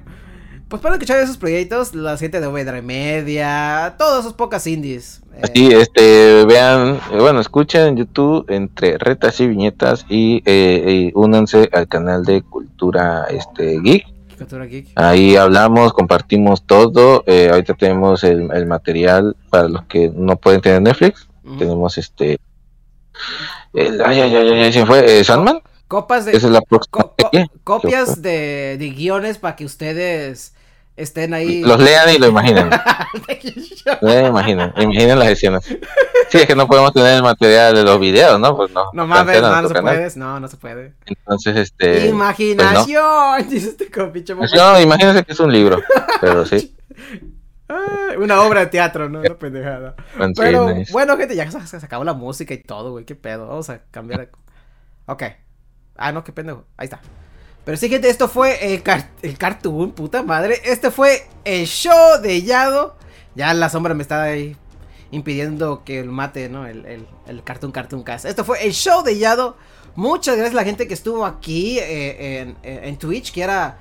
Pues para escuchar esos proyectos, la gente de Obedra Media, todos esos pocas indies. eh, Sí, este, vean, bueno, escuchen en YouTube entre retas y viñetas y, eh, únanse al canal de Cultura este, Geek. Cultura Geek. Ahí hablamos, compartimos todo. eh, ahorita tenemos el, el material para los que no pueden tener Netflix. Tenemos este. El, ay, ay, ay, ay, se fue. eh, Sandman. Copas de. Esa es la próxima. co- co- serie. copias de, de guiones para que ustedes estén ahí. Los lean y lo imaginen. Imaginen, imaginen las escenas. Sí, es que no podemos tener el material de los videos, ¿no? Pues no. no mames, no, no se puede. No, no se puede. Entonces, este. Imaginación. Dice este copicho. Pues no, imagínense que es un libro. Pero sí. Ah, una obra de teatro, ¿no? Una pendejada. Pero bueno, gente, ya se, se acabó la música y todo, güey. ¿Qué pedo? Vamos a cambiar. de- Ok. Ah, no, qué pendejo. Ahí está. Pero sí, gente, esto fue el, car- el cartoon, puta madre. Este fue el show de Yado. Ya la sombra me está ahí impidiendo que mate, ¿no? El, el, cartoon, cartoon cast. Esto fue el show de Yado. Muchas gracias a la gente que estuvo aquí eh, en, Twitch, que era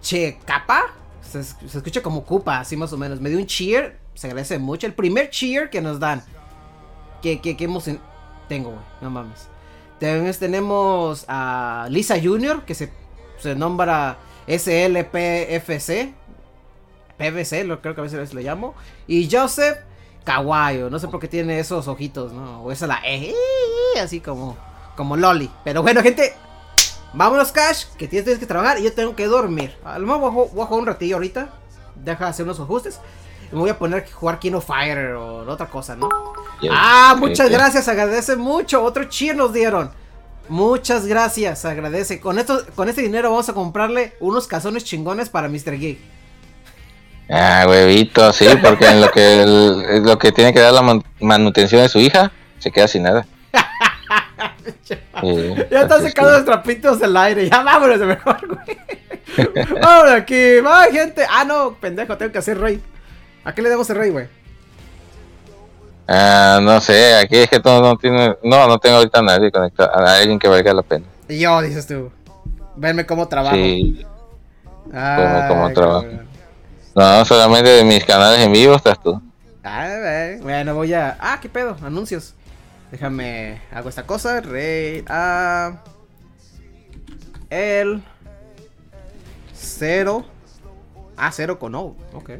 Che Capa. Se, es- se escucha como Cupa, así más o menos. Me dio un cheer, se agradece mucho. El primer cheer que nos dan. Que, que, que en- Tengo, güey, no mames. También tenemos a Lisa Junior, que se, se nombra SLPFC. PVC, lo creo que a veces le llamo. Y Joseph Kawaio, no sé por qué tiene esos ojitos, ¿no? O esa la E, así como, como Loli. Pero bueno, gente, vámonos, Cash, que tienes, que trabajar y yo tengo que dormir. A lo mejor voy a, ju- voy a jugar un ratillo ahorita. Deja hacer unos ajustes. Y me voy a poner a jugar King of Fire o otra cosa, ¿no? Ah, muchas Ok. gracias, agradece mucho. Otro cheer nos dieron. Muchas gracias, agradece. Con esto, con este dinero vamos a comprarle unos calzones chingones para Mr. Geek. Ah, huevito, sí, porque en lo que, el- lo que tiene que dar la man- manutención de su hija, se queda sin nada. Sí, Ya están así es sacando que- los trapitos del aire. Ya vámonos de mejor, güey. Vámonos aquí. Va, gente. Ah, no, pendejo, tengo que hacer rey. ¿A qué le damos el rey, güey? Ah, no sé, aquí es que todo no tiene, no, no tengo ahorita a nadie conectado, a alguien que valga la pena. Y yo, dices tú. Venme cómo trabajo. Sí, Ay, cómo trabajo. cabrón. no, solamente de mis canales en vivo estás tú. Ah, güey. Bueno, voy a. Ah, qué pedo, anuncios. Déjame. Hago esta cosa. Rey a. El. Cero. Ah, 0 con O. Ok.